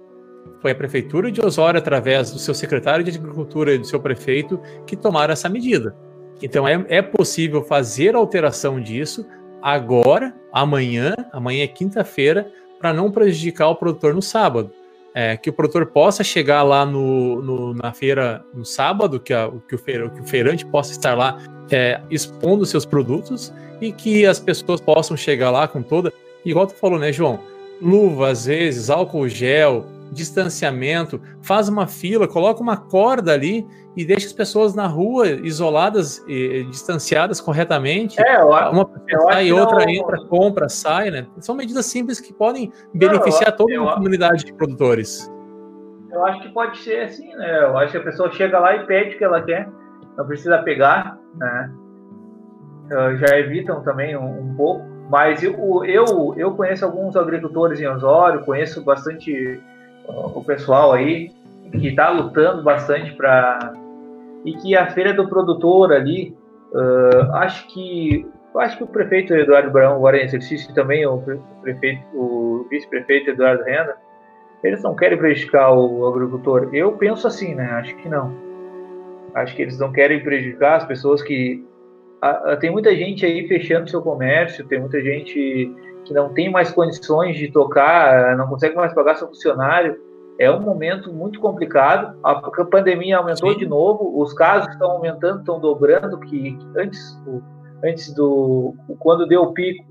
Foi a prefeitura de Osório, através do seu secretário de Agricultura e do seu prefeito, que tomaram essa medida. Então é, é possível fazer alteração disso agora, amanhã, amanhã é quinta-feira, para não prejudicar o produtor no sábado. É, que o produtor possa chegar lá no, no na feira no sábado, que, a, que, o feira, que, o feirante possa estar lá é, expondo seus produtos e que as pessoas possam chegar lá com toda. Igual tu falou, né, João? Luva, às vezes, álcool gel, distanciamento, faz uma fila, coloca uma corda ali e deixa as pessoas na rua, isoladas e distanciadas corretamente. É, eu, uma pessoa sai, outra não... entra, compra, sai, né? São medidas simples que podem beneficiar não, toda a comunidade de produtores. Eu acho que pode ser assim, né? Eu acho que a pessoa chega lá e pede o que ela quer, não precisa pegar, né? Já evitam também um, um pouco. Mas eu, eu, eu conheço alguns agricultores em Osório, conheço bastante o pessoal aí que está lutando bastante para e que a feira do produtor ali, uh, acho que acho que o prefeito Eduardo Brão agora em exercício também o prefeito, o vice-prefeito Eduardo Renda, eles não querem prejudicar o agricultor. Eu penso assim, né? Acho que não. Acho que eles não querem prejudicar as pessoas que tem muita gente aí fechando seu comércio, tem muita gente que não tem mais condições de tocar, não consegue mais pagar seu funcionário. É um momento muito complicado. A pandemia aumentou Sim. de novo, os casos estão aumentando, estão dobrando, que antes, antes do quando deu o pico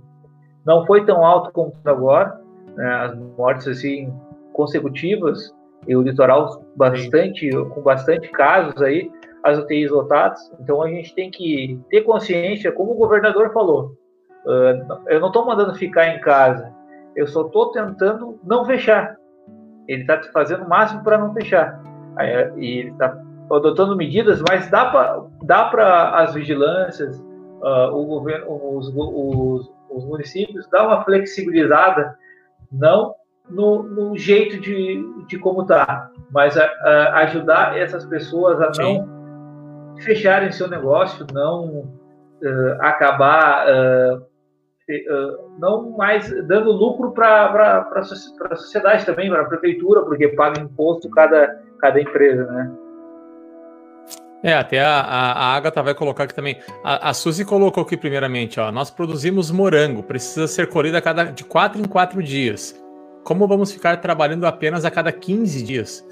não foi tão alto como agora. Né? As mortes assim consecutivas e o litoral bastante Sim. com bastante casos aí, as UTIs lotadas. Então a gente tem que ter consciência, como o governador falou, eu não estou mandando ficar em casa, eu só estou tentando não fechar. Ele está fazendo o máximo para não fechar. Aí, e ele está adotando medidas, mas dá para dá as vigilâncias, uh, o governo, os, os, os, municípios, dar uma flexibilizada, não no, no jeito de, de como está, mas a, a ajudar essas pessoas a Sim. não fecharem seu negócio, não uh, acabar uh, não mais dando lucro para a sociedade também, para a prefeitura, porque paga imposto cada, cada empresa, né? É, até a, a, a Agatha vai colocar aqui também. A, a Suzy colocou aqui primeiramente, ó. Nós produzimos morango, precisa ser colhido a cada de 4 em 4 dias. Como vamos ficar trabalhando apenas a cada 15 dias?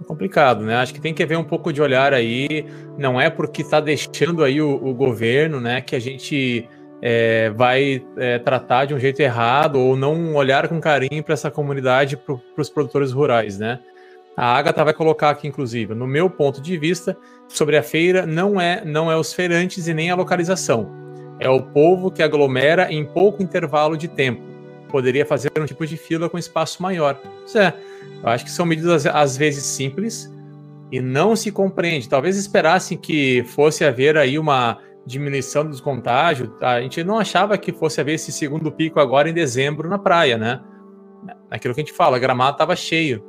É complicado, né? Acho que tem que haver um pouco de olhar aí. Não é porque está deixando aí o, o governo, né, que a gente é, vai é, tratar de um jeito errado ou não olhar com carinho para essa comunidade, para os produtores rurais, né? A Agatha vai colocar aqui, inclusive, no meu ponto de vista, sobre a feira, não é, não é os feirantes e nem a localização. É o povo que aglomera em pouco intervalo de tempo. Poderia fazer um tipo de fila com espaço maior. Pois é, eu acho que são medidas às vezes simples e não se compreende. Talvez esperassem que fosse haver aí uma diminuição dos contágios, a gente não achava que fosse haver esse segundo pico agora em dezembro na praia, né? Aquilo que a gente fala, gramado estava cheio.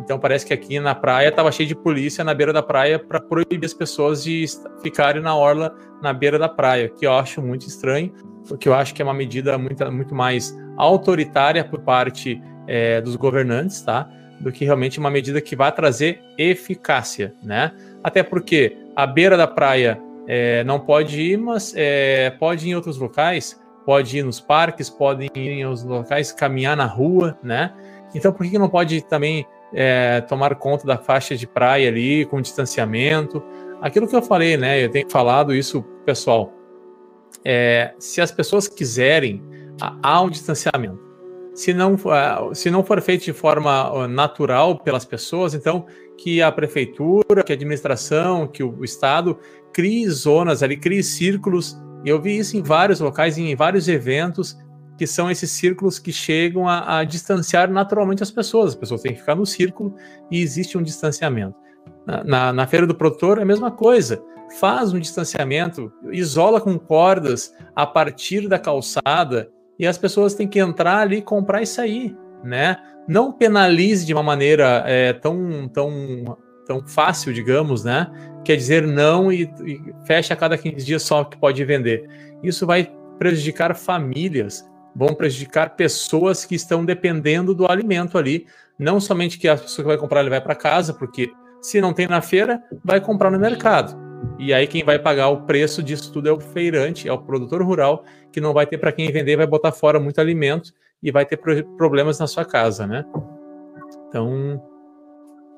Então parece que aqui na praia estava cheio de polícia na beira da praia para proibir as pessoas de ficarem na orla na beira da praia, que eu acho muito estranho, porque eu acho que é uma medida muito, muito mais autoritária por parte é, dos governantes, tá? Do que realmente uma medida que vai trazer eficácia, né? Até porque a beira da praia é, não pode ir, mas é, pode ir em outros locais, pode ir nos parques, pode ir em outros locais, caminhar na rua, né? Então por que não pode também é, tomar conta da faixa de praia ali, com distanciamento? Aquilo que eu falei, né? Eu tenho falado isso, pessoal. É, se as pessoas quiserem, há um distanciamento. Se não, se não for feito de forma natural pelas pessoas, então que a prefeitura, que a administração, que o Estado crie zonas ali, crie círculos. Eu vi isso em vários locais, em vários eventos, que são esses círculos que chegam a, a distanciar naturalmente as pessoas. As pessoas têm que ficar no círculo e existe um distanciamento. Na, na, na, feira do produtor é a mesma coisa. Faz um distanciamento, isola com cordas a partir da calçada e as pessoas têm que entrar ali, comprar e sair, né? Não penalize de uma maneira é, tão, tão, tão fácil, digamos, né? quer dizer não e, e fecha a cada 15 dias só que pode vender. Isso vai prejudicar famílias, vão prejudicar pessoas que estão dependendo do alimento ali, não somente que a pessoa que vai comprar ele vai para casa, porque se não tem na feira, vai comprar no mercado. E aí quem vai pagar o preço disso tudo é o feirante, é o produtor rural, que não vai ter para quem vender, vai botar fora muito alimento e vai ter problemas na sua casa, né? Então,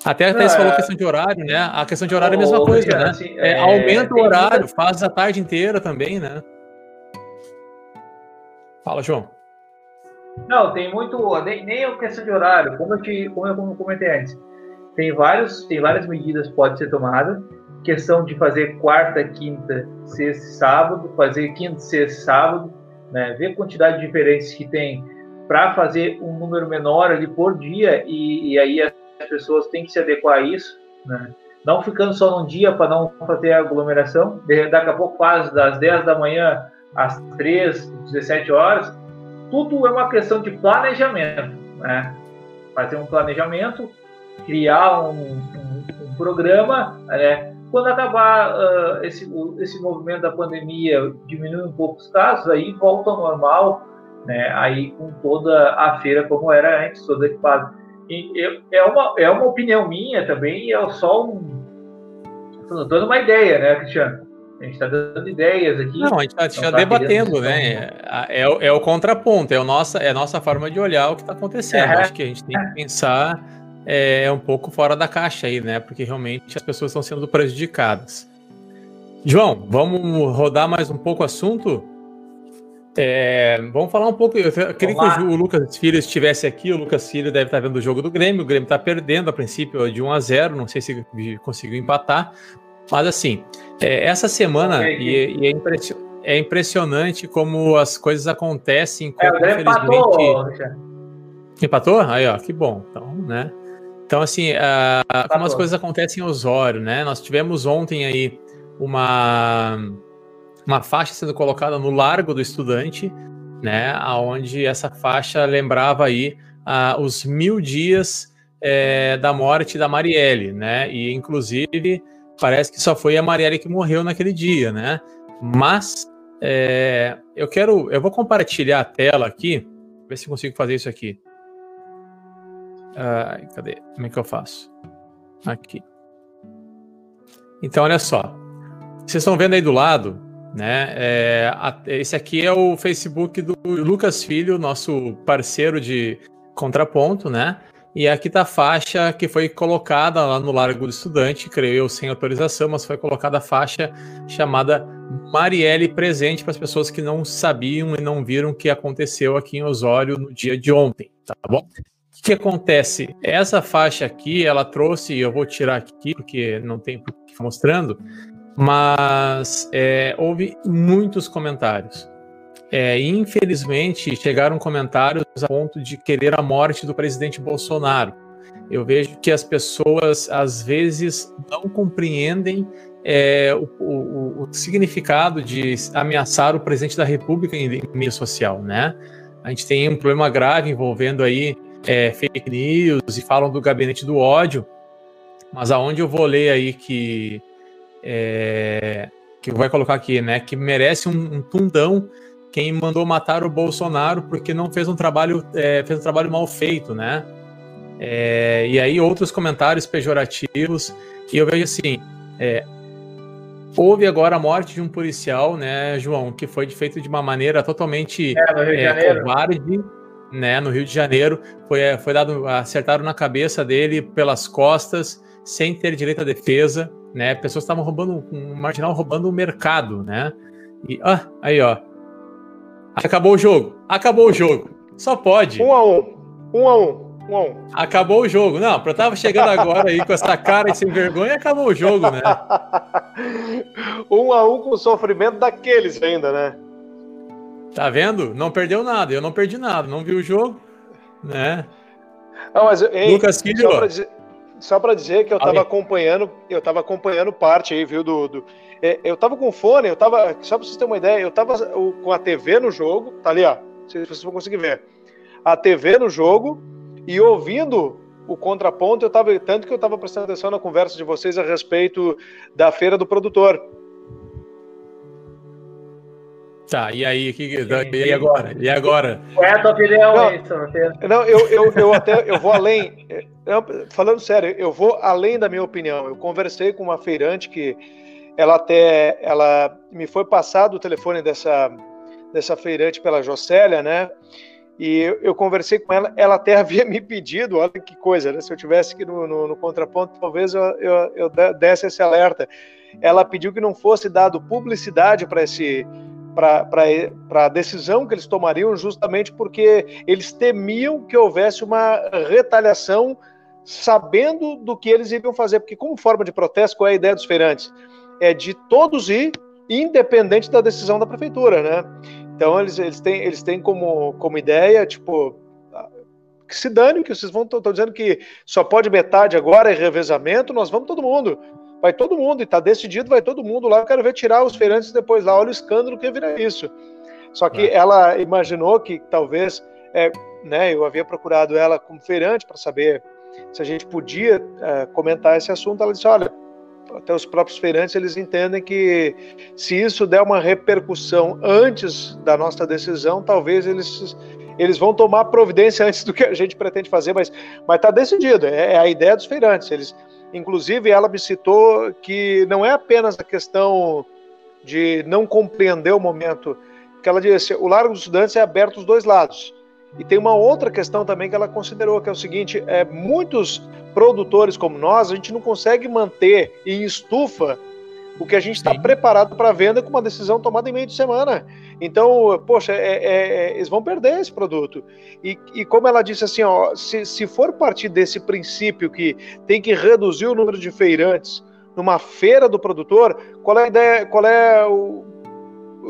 até, você falou é. questão de horário, né? A questão de horário é a mesma coisa, né? Assim, é, é, aumenta o horário, faz a tarde inteira também, né? Fala, João. Não, tem muito. Nem, nem a questão de horário, como eu, te, como eu comentei antes. Tem, vários, tem várias medidas que podem ser tomadas. Questão de fazer quarta, quinta, sexta sábado, fazer quinta, sexta sábado, né? ver a quantidade de diferenças que tem para fazer um número menor ali por dia e, e, aí as pessoas têm que se adequar a isso, né? Não ficando só num dia para não fazer aglomeração, daqui a pouco faz das 10 da manhã às 3, 17 horas, tudo é uma questão de planejamento, né? Fazer um planejamento, criar um, um, um programa, né? Quando acabar uh, esse, esse movimento da pandemia, diminui um pouco os casos, aí volta ao normal, né? Aí com toda a feira como era antes, toda equipada. É, uma, é uma opinião minha também, é só um. Estou dando uma ideia, né, Cristiano? A gente está dando ideias aqui. Não, a gente está tá debatendo, né? É, é, é, o contraponto, é a, nossa, é a nossa forma de olhar o que está acontecendo. É. Acho que a gente tem que pensar é, um pouco fora da caixa aí, né? Porque realmente as pessoas estão sendo prejudicadas. João, vamos rodar mais um pouco o assunto? É, vamos falar um pouco. Eu queria que o Lucas Filho estivesse aqui. O Lucas Filho deve estar vendo o jogo do Grêmio. O Grêmio está perdendo a princípio de 1 a 0 Não sei se conseguiu empatar. Mas assim, é, essa semana, e, e é, impression, é, impressionante como as coisas acontecem. Como, é, infelizmente. Empatou, empatou? Aí, ó, que bom. Então, né? Então, assim, uh, como as coisas acontecem em Osório, né? Nós tivemos ontem aí uma uma faixa sendo colocada no Largo do Estudante, né, aonde essa faixa lembrava aí uh, os mil dias é, da morte da Marielle, né, e inclusive parece que só foi a Marielle que morreu naquele dia, né, mas é, eu quero, eu vou compartilhar a tela aqui, ver se consigo fazer isso aqui. Uh, cadê? Como é que eu faço? Aqui. Então, olha só. Vocês estão vendo aí do lado né? É, esse aqui é o Facebook do Lucas Filho, nosso parceiro de contraponto, né? E aqui tá a faixa que foi colocada lá no Largo do Estudante, creio eu, sem autorização, mas foi colocada a faixa chamada Marielle Presente para as pessoas que não sabiam e não viram o que aconteceu aqui em Osório no dia de ontem, tá bom? O que acontece? Essa faixa aqui, ela trouxe, eu vou tirar aqui porque não tem por que mostrando, mas é, houve muitos comentários. É, infelizmente, chegaram comentários a ponto de querer a morte do presidente Bolsonaro. Eu vejo que as pessoas, às vezes, não compreendem é, o, o, o, significado de ameaçar o presidente da República em, em mídia social, né? A gente tem um problema grave envolvendo aí é, fake news e falam do gabinete do ódio, mas aonde eu vou ler aí que é, que vai colocar aqui, né? Que merece um, um, tundão quem mandou matar o Bolsonaro porque não fez um trabalho, é, fez um trabalho mal feito, né? É, e aí outros comentários pejorativos e eu vejo assim, é, houve agora a morte de um policial, né, João, que foi feito de uma maneira totalmente é, é covarde, né, no Rio de Janeiro, foi, foi dado, acertaram na cabeça dele pelas costas, sem ter direito à defesa, né? Pessoas estavam roubando, um marginal roubando o mercado, né? E, ah, aí, ó. Acabou o jogo. Acabou o jogo. Só pode. Um a um. Um a um. Um a um. Acabou o jogo. Não, eu tava chegando agora aí com essa cara e sem vergonha, acabou o jogo, né? [laughs] um a um com sofrimento daqueles ainda, né? Tá vendo? Não perdeu nada. Eu não perdi nada. Não vi o jogo, né? Não, mas, Lucas Filho, só para dizer que eu estava acompanhando, eu estava acompanhando parte aí, viu, do, do é, eu estava com fone, eu estava, só para vocês terem uma ideia, eu estava com a TV no jogo, tá ali, ó, se vocês vão conseguir ver, a TV no jogo e ouvindo o contraponto, eu tava, tanto que eu estava prestando atenção na conversa de vocês a respeito da feira do produtor. Tá, e aí, que, e agora? E agora? Qual é a tua opinião, Não, não eu, eu, eu até eu vou além. Eu, falando sério, eu vou além da minha opinião. Eu conversei com uma feirante que ela até ela me foi passado o telefone dessa dessa feirante pela Jocélia, né? E eu, eu, conversei com ela, ela até [laughs] havia me pedido, olha que coisa, né? Se eu tivesse aqui no, no, no contraponto, talvez eu, eu, eu, desse esse alerta. Ela pediu que não fosse dado publicidade para esse para a decisão que eles tomariam, justamente porque eles temiam que houvesse uma retaliação, sabendo do que eles iriam fazer. Porque, como forma de protesto, qual é a ideia dos feirantes? É de todos ir, independente da decisão da prefeitura, né? Então, eles, eles, têm, eles têm como, como ideia, tipo, que se dane, que vocês vão estão dizendo que só pode metade agora, é revezamento, nós vamos todo mundo. Vai todo mundo, e está decidido, vai todo mundo lá. Eu quero ver tirar os feirantes depois lá. Olha o escândalo que vira isso. Só que é. ela imaginou que talvez, é, né, eu havia procurado ela como feirante para saber se a gente podia é, comentar esse assunto. Ela disse: olha, até os próprios feirantes eles entendem que se isso der uma repercussão antes da nossa decisão, talvez eles eles vão tomar providência antes do que a gente pretende fazer, mas mas está decidido. É, é a ideia dos feirantes. Eles Inclusive, ela me citou que não é apenas a questão de não compreender o momento, que ela disse, o Largo dos Estudantes é aberto dos dois lados. E tem uma outra questão também que ela considerou, que é o seguinte, é, muitos produtores como nós, a gente não consegue manter em estufa o que a gente está preparado para venda com uma decisão tomada em meio de semana. Então, poxa, é, é, é, eles vão perder esse produto. E, e como ela disse assim, ó, se, se for partir desse princípio que tem que reduzir o número de feirantes numa feira do produtor, qual é a ideia? Qual é o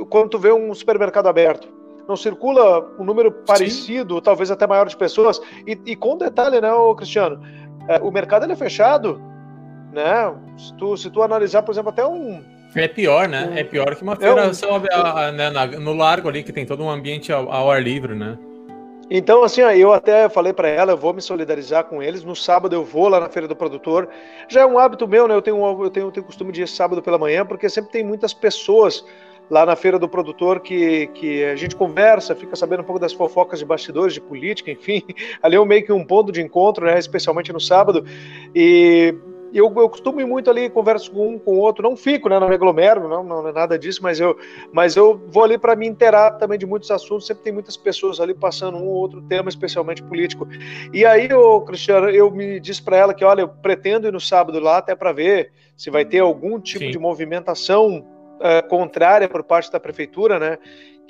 quando tu vê um supermercado aberto? Não circula um número parecido, Sim. talvez até maior de pessoas. E, e com detalhe, né, Cristiano? É, o mercado ele é fechado, né? Se tu, se tu analisar, por exemplo, até um é pior, né? É pior que uma feira eu, só, a, a, né, no largo ali, que tem todo um ambiente ao, ao ar livre, né? Então, assim, eu até falei para ela, eu vou me solidarizar com eles. No sábado eu vou lá na feira do produtor. Já é um hábito meu, né? Eu tenho, eu tenho, eu tenho costume de ir sábado pela manhã, porque sempre tem muitas pessoas lá na feira do produtor que, que a gente conversa, fica sabendo um pouco das fofocas de bastidores, de política, enfim. [laughs] Ali é meio que um ponto de encontro, né? Especialmente no sábado. E eu, eu costumo ir muito ali, converso com um, com o outro, não fico, né, não me aglomero, não, não é nada disso, mas eu, mas eu vou ali para me inteirar também de muitos assuntos, sempre tem muitas pessoas ali passando um ou outro tema, especialmente político. E aí, ô, Cristiano, eu me disse para ela que, olha, eu pretendo ir no sábado lá até para ver se vai ter algum tipo Sim. de movimentação uh, contrária por parte da prefeitura, né?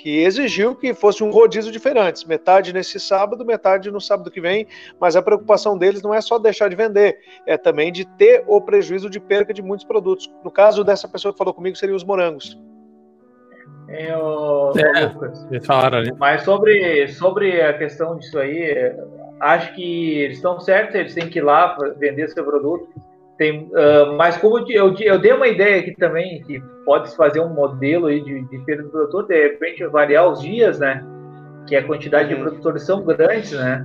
Que exigiu que fosse um rodízio diferente, metade nesse sábado, metade no sábado que vem, mas a preocupação deles não é só deixar de vender, é também de ter o prejuízo de perca de muitos produtos. No caso dessa pessoa que falou comigo, seriam os morangos. Eu, é, Lucas, falaram, né? Mas sobre, sobre a questão disso aí, acho que eles estão certos, eles têm que ir lá vender seu produto. Tem, uh, mas como eu, eu dei uma ideia aqui também, que pode fazer um modelo aí de, de do produtor, de repente variar os dias, né? Que a quantidade de produtores são grandes, né?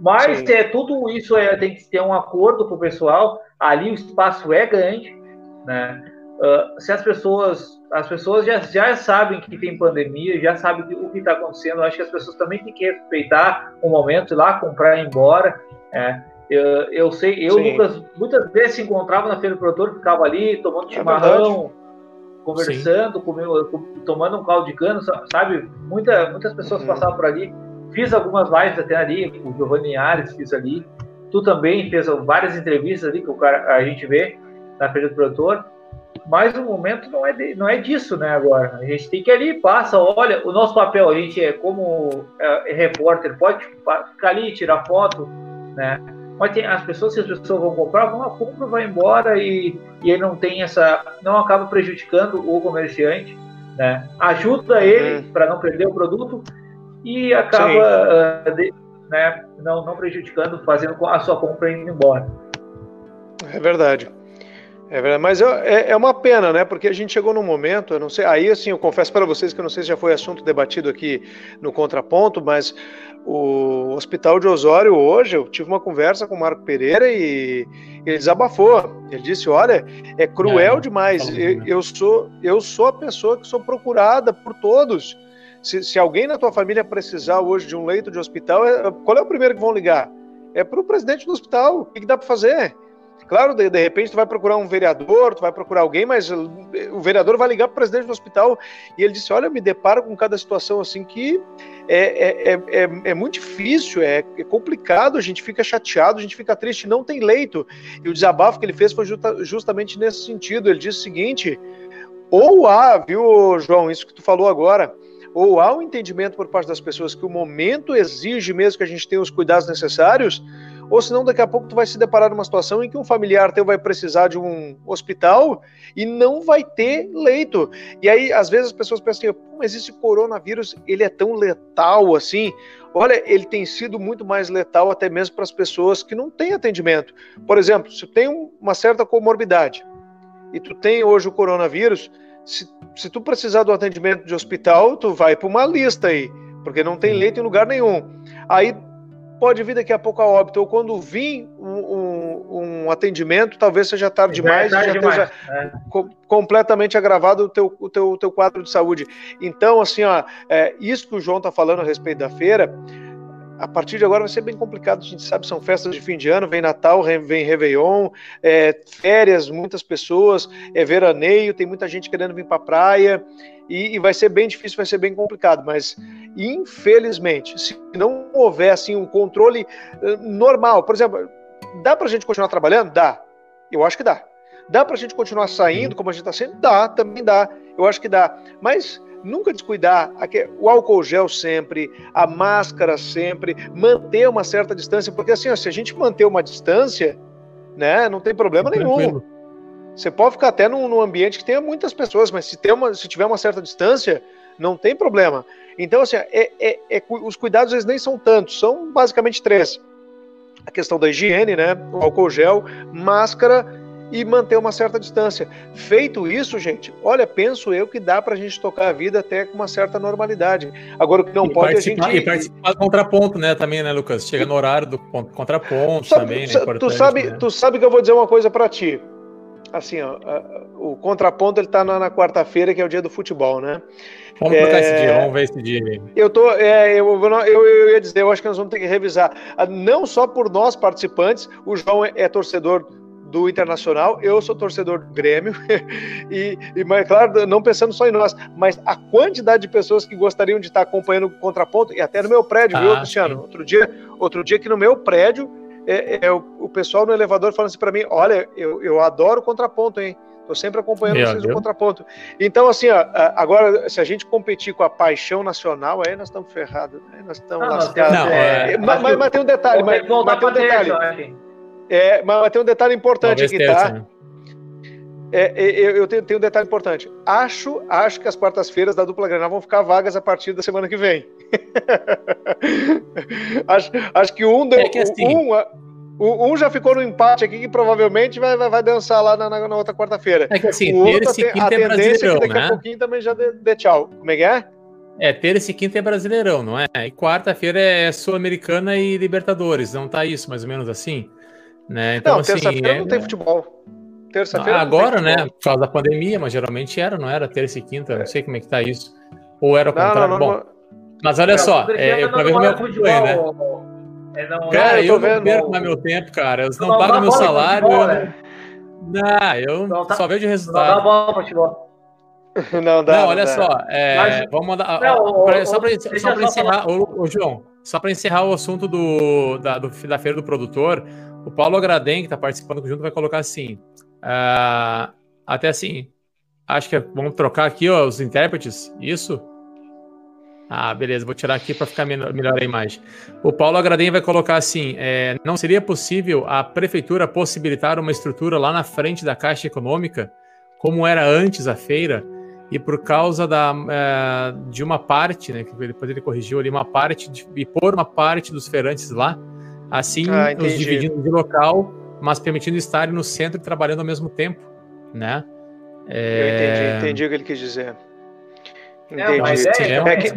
Mas é, tudo isso é, tem que ter um acordo com o pessoal. Ali o espaço é grande, né? Uh, se as pessoas, as pessoas já, já sabem que tem pandemia, já sabem o que está acontecendo. acho que as pessoas também têm que respeitar o momento, ir lá comprar e ir embora. É. Eu, eu sei, eu, Lucas, muitas vezes se encontrava na feira do produtor, ficava ali tomando é chimarrão, é conversando, comendo, tomando um caldo de cano, sabe? Muita, muitas pessoas uhum. passavam por ali. Fiz algumas lives até ali, com o Giovanni Ares, fiz ali. Tu também fez várias entrevistas ali que o cara, a gente vê na feira do produtor. Mas o momento não é, de, não é disso, né? Agora, a gente tem que ir ali, passa, olha, o nosso papel, a gente é como é, é repórter, pode ficar ali, tirar foto, né? Mas tem, as pessoas, se as pessoas vão comprar, vão lá, compra, vai embora e, e aí não tem essa. não acaba prejudicando o comerciante, né? Ajuda ele hum. para não perder o produto e acaba uh, de, né, não, não prejudicando, fazendo a sua compra indo embora. É verdade. É verdade, mas é, é uma pena, né? Porque a gente chegou num momento, eu não sei, aí assim, eu confesso para vocês que eu não sei se já foi assunto debatido aqui no contraponto, mas o Hospital de Osório hoje, eu tive uma conversa com o Marco Pereira e ele desabafou. Ele disse: Olha, é cruel é, demais. Eu, eu, sou, eu sou a pessoa que sou procurada por todos. Se, se alguém na tua família precisar hoje de um leito de hospital, é, qual é o primeiro que vão ligar? É para o presidente do hospital. O que, que dá para fazer? Claro, de, de, repente tu vai procurar um vereador, tu vai procurar alguém, mas o vereador vai ligar para o presidente do hospital e ele disse: Olha, me deparo com cada situação assim que é, é, é, é, é muito difícil, é, é, complicado, a gente fica chateado, a gente fica triste, não tem leito. E o desabafo que ele fez foi justa, justamente nesse sentido. Ele disse o seguinte: ou há, viu, João, isso que tu falou agora, ou há um entendimento por parte das pessoas que o momento exige mesmo que a gente tenha os cuidados necessários ou senão daqui a pouco tu vai se deparar numa situação em que um familiar teu vai precisar de um hospital e não vai ter leito. E aí, às vezes, as pessoas pensam assim, mas esse coronavírus, ele é tão letal assim? Olha, ele tem sido muito mais letal até mesmo para as pessoas que não têm atendimento. Por exemplo, se tem uma certa comorbidade e tu tem hoje o coronavírus, se, se tu precisar do atendimento de hospital, tu vai para uma lista aí, porque não tem leito em lugar nenhum. Aí pode vir daqui a pouco a óbito, ou quando vir um, um, um atendimento, talvez seja tarde demais, já, tarde já esteja é. co completamente agravado o teu, o, teu, o teu quadro de saúde. Então, assim, ó, é, isso que o João está falando a respeito da feira, a partir de agora vai ser bem complicado, a gente sabe, são festas de fim de ano, vem Natal, vem Réveillon, é, férias, muitas pessoas, é veraneio, tem muita gente querendo vir para a praia, e, e, vai ser bem difícil, vai ser bem complicado, mas infelizmente, se não houver assim, um controle uh, normal, por exemplo, dá para a gente continuar trabalhando? Dá, eu acho que dá. Dá para a gente continuar saindo como a gente está sendo? Dá, também dá, eu acho que dá, mas nunca descuidar o álcool gel sempre, a máscara sempre, manter uma certa distância, porque assim, ó, se a gente manter uma distância, né, não tem problema nenhum. Você pode ficar até num, num, ambiente que tenha muitas pessoas, mas se, tem uma, se tiver uma certa distância, não tem problema. Então, assim, é, é, é, os cuidados eles nem são tantos, são basicamente três. A questão da higiene, né? O álcool gel, máscara e manter uma certa distância. Feito isso, gente, olha, penso eu que dá para a gente tocar a vida até com uma certa normalidade. Agora, o que não e pode a gente. E participar do contraponto, né, também, né, Lucas? Chega no horário do contraponto sabe, também. Né, tu, sabe, né? tu sabe que eu vou dizer uma coisa para ti assim, ó, o contraponto ele tá na, na quarta-feira, que é o dia do futebol, né? Vamos é, trocar esse dia, vamos ver esse dia. Eu tô, é, eu, eu, eu, ia dizer, eu acho que nós vamos ter que revisar, ah, não só por nós participantes, o João é, é torcedor do Internacional, eu sou torcedor do Grêmio, [laughs] e, e mas, claro, não pensando só em nós, mas a quantidade de pessoas que gostariam de estar acompanhando o contraponto, e até no meu prédio, ah, viu, Cristiano? Sim. Outro dia, outro dia que no meu prédio é, é o, o, pessoal no elevador falando assim para mim: olha, eu, eu adoro o contraponto, hein? Estou sempre acompanhando Meu vocês no contraponto. Então, assim, ó, agora, se a gente competir com a paixão nacional, aí nós estamos ferrados. Aí nós estamos lascados. Não, é, mas, mas, mas, tem um detalhe. Mas, mas tem um detalhe. É, mas, tem um detalhe importante aqui, tá? Né? É, é, eu, eu tenho, tenho, um detalhe importante. Acho, acho que as quartas-feiras da dupla Granal vão ficar vagas a partir da semana que vem. [laughs] acho, acho que um deu. É que assim... um, um já ficou no empate aqui que provavelmente vai, vai, vai dançar lá na, na outra quarta-feira. É que assim, o outro, esse a, a é tendência é que daqui né? a pouquinho também já dê, dê tchau. Como é que é? É, terça e quinta é brasileirão, não é? E quarta-feira é Sul-Americana e Libertadores, não tá isso mais ou menos assim? Né? Então, não, assim, terça-feira é... não tem futebol. Terça-feira. Agora, né? Por causa da pandemia, mas geralmente era, não era terça e quinta, é. não sei como é que tá isso. Ou era o contrário. Não, não, Bom, mas olha só, é, eu talvez não acompanhe, né? É, não, cara, eu, eu não perco mais meu tempo, cara. Eles não, não pagam meu salário. Futebol, eu... Não, eu não, tá, só vejo o resultado. Não dá bola pra futebol. [laughs] Não dá. Não, olha não só. É, Mas, vamos mandar. Não, pra, só para encerrar, ô, João, só para encerrar o assunto do, da, do, da feira do produtor, o Paulo Agraden, que está participando junto, vai colocar assim: Uh, até assim, acho que é, vamos trocar aqui ó, os intérpretes, isso? Ah, beleza, vou tirar aqui para ficar melhor, melhor, a imagem. O Paulo Agradem vai colocar assim: é, não seria possível a prefeitura possibilitar uma estrutura lá na frente da Caixa Econômica, como era antes a feira, e por causa da, é, de uma parte, né, que depois ele corrigiu ali, uma parte, de, e pôr uma parte dos feirantes lá, assim, ah, os dividindo de local mas permitindo estar no centro e trabalhando ao mesmo tempo, né? É... Eu entendi, entendi o que ele quis dizer. Entendi. É, é, que,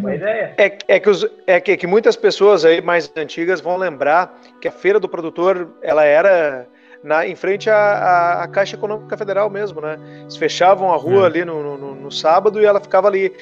é, é, que os, é que, que muitas pessoas aí mais antigas vão lembrar que a feira do produtor ela era na, em frente à, à, Caixa Econômica Federal mesmo, né? Eles fechavam a rua é. ali no, no, no, sábado e ela ficava ali.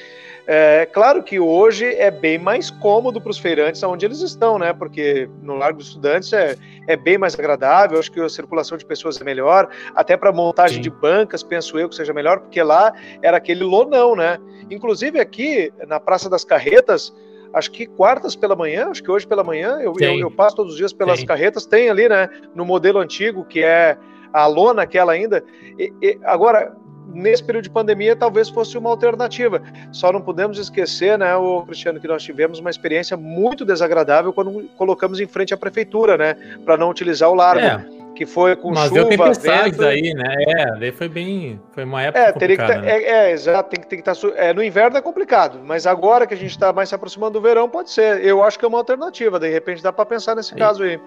É claro que hoje é bem mais cômodo para os feirantes onde eles estão, né? Porque no Largo dos Estudantes é, é bem mais agradável, acho que a circulação de pessoas é melhor, até para montagem Sim. de bancas, penso eu que seja melhor, porque lá era aquele lonão, né? Inclusive aqui na Praça das Carretas, acho que quartas pela manhã, acho que hoje pela manhã, eu, eu, eu, passo todos os dias pelas tem. carretas, tem ali, né, no modelo antigo, que é a lona aquela ainda. E, e, agora, nesse período de pandemia, talvez fosse uma alternativa. Só não podemos esquecer, né, o Cristiano, que nós tivemos uma experiência muito desagradável quando colocamos em frente à prefeitura, né, para não utilizar o largo. É que foi com Mas chuva, deu vento. aí, né? É, daí foi bem, foi uma época é, teria que tá, né? é, é, exato, tem que, tem que estar, tá, é, no inverno é complicado, mas agora que a gente está mais se aproximando do verão, pode ser. Eu acho que é uma alternativa, de repente dá para pensar nesse caso aí.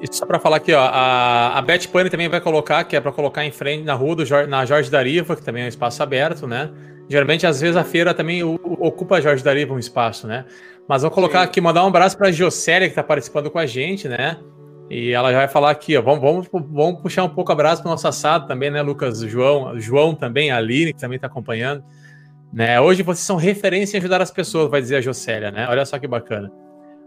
E só para falar aqui, ó, a, a Beth Pane também vai colocar, que é para colocar em frente na rua do na Jorge Dariva, que também é um espaço aberto, né? Geralmente, às vezes, a feira também ocupa a Jorge Dariva um espaço, né? Mas vou colocar Sim. aqui, mandar um abraço para a Giocélia, que está participando com a gente, né? E ela já vai falar aqui, ó. Vamos, vamos, vamos puxar um pouco abraço para o nosso assado também, né, Lucas? João, João também, a Aline, que também está acompanhando. Né? Hoje vocês são referência em ajudar as pessoas, vai dizer a Jocélia, né? Olha só que bacana.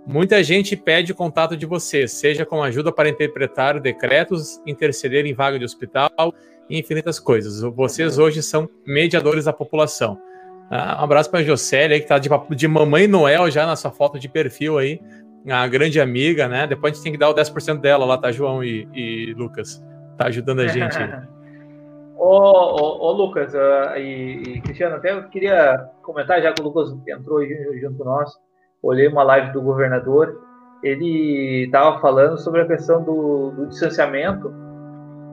Muita gente pede o contato de vocês, seja com ajuda para interpretar decretos, interceder em vaga de hospital e infinitas coisas. Vocês hoje são mediadores da população. Ah, um abraço para a Jocélia, que está de, de Mamãe Noel já na sua foto de perfil aí a grande amiga, né? Depois a gente tem que dar o 10% dela lá, tá, João e, e Lucas? Tá ajudando a gente. [laughs] ô, ô, ô, Lucas uh, e, e, Cristiano, até eu queria comentar, já que o Lucas entrou junto nós, olhei uma live do governador, ele estava falando sobre a questão do, do distanciamento,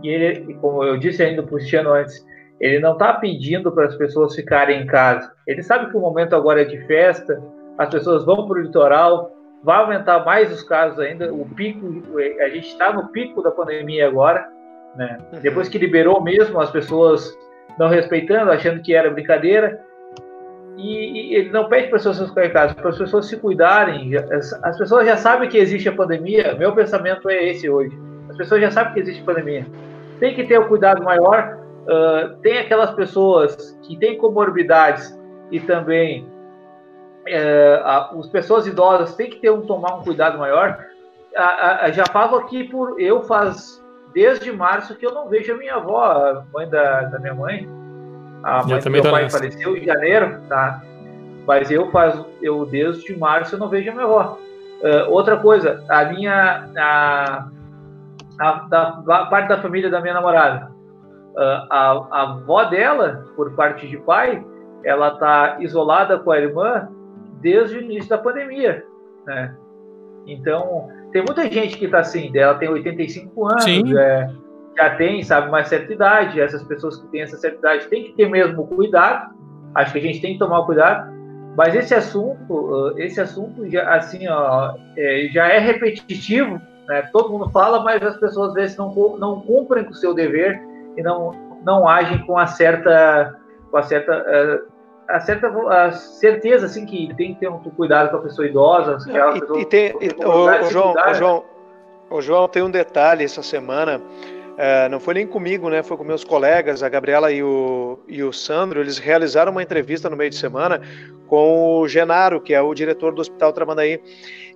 e ele, como eu disse ainda para o Cristiano antes, ele não está pedindo para as pessoas ficarem em casa. Ele sabe que o momento agora é de festa, as pessoas vão para o litoral, vai aumentar mais os casos ainda. O pico, a gente está no pico da pandemia agora, né? Uhum. Depois que liberou mesmo, as pessoas não respeitando, achando que era brincadeira. E, e ele não pede para as pessoas ficarem em casa, para as pessoas se cuidarem. As pessoas já sabem que existe a pandemia. Meu pensamento é esse hoje. As pessoas já sabem que existe pandemia. Tem que ter o um cuidado maior. Uh, tem aquelas pessoas que têm comorbidades e também é, as pessoas idosas têm que ter um tomar um cuidado maior. A, a, já falo aqui por eu faz desde março que eu não vejo a minha avó, a mãe da, da minha mãe. A mãe do meu pai nessa. faleceu em janeiro, tá? Mas eu faz eu desde março eu não vejo a minha avó. Uh, outra coisa, a minha a, a, da, parte da família da minha namorada, uh, a, a avó dela, por parte de pai, ela tá isolada com a irmã desde o início da pandemia, né? Então, tem muita gente que está assim, ela tem 85 anos, é, já tem, sabe, uma certa idade, essas pessoas que têm essa certa idade têm que ter mesmo cuidado, acho que a gente tem que tomar cuidado, mas esse assunto, esse assunto já, assim, ó, é, já é repetitivo, né? todo mundo fala, mas as pessoas às vezes não, não cumprem com o seu dever e não, não agem com a certa, com a certa a certa a certeza assim que tem que ter um cuidado com a pessoa idosa, e, pessoa, e tem, e, o, o, João, o João, o João tem um detalhe essa semana. É, não foi nem comigo, né? Foi com meus colegas, a Gabriela e o, e o Sandro. Eles realizaram uma entrevista no meio de semana com o Genaro, que é o diretor do Hospital Tramandaí.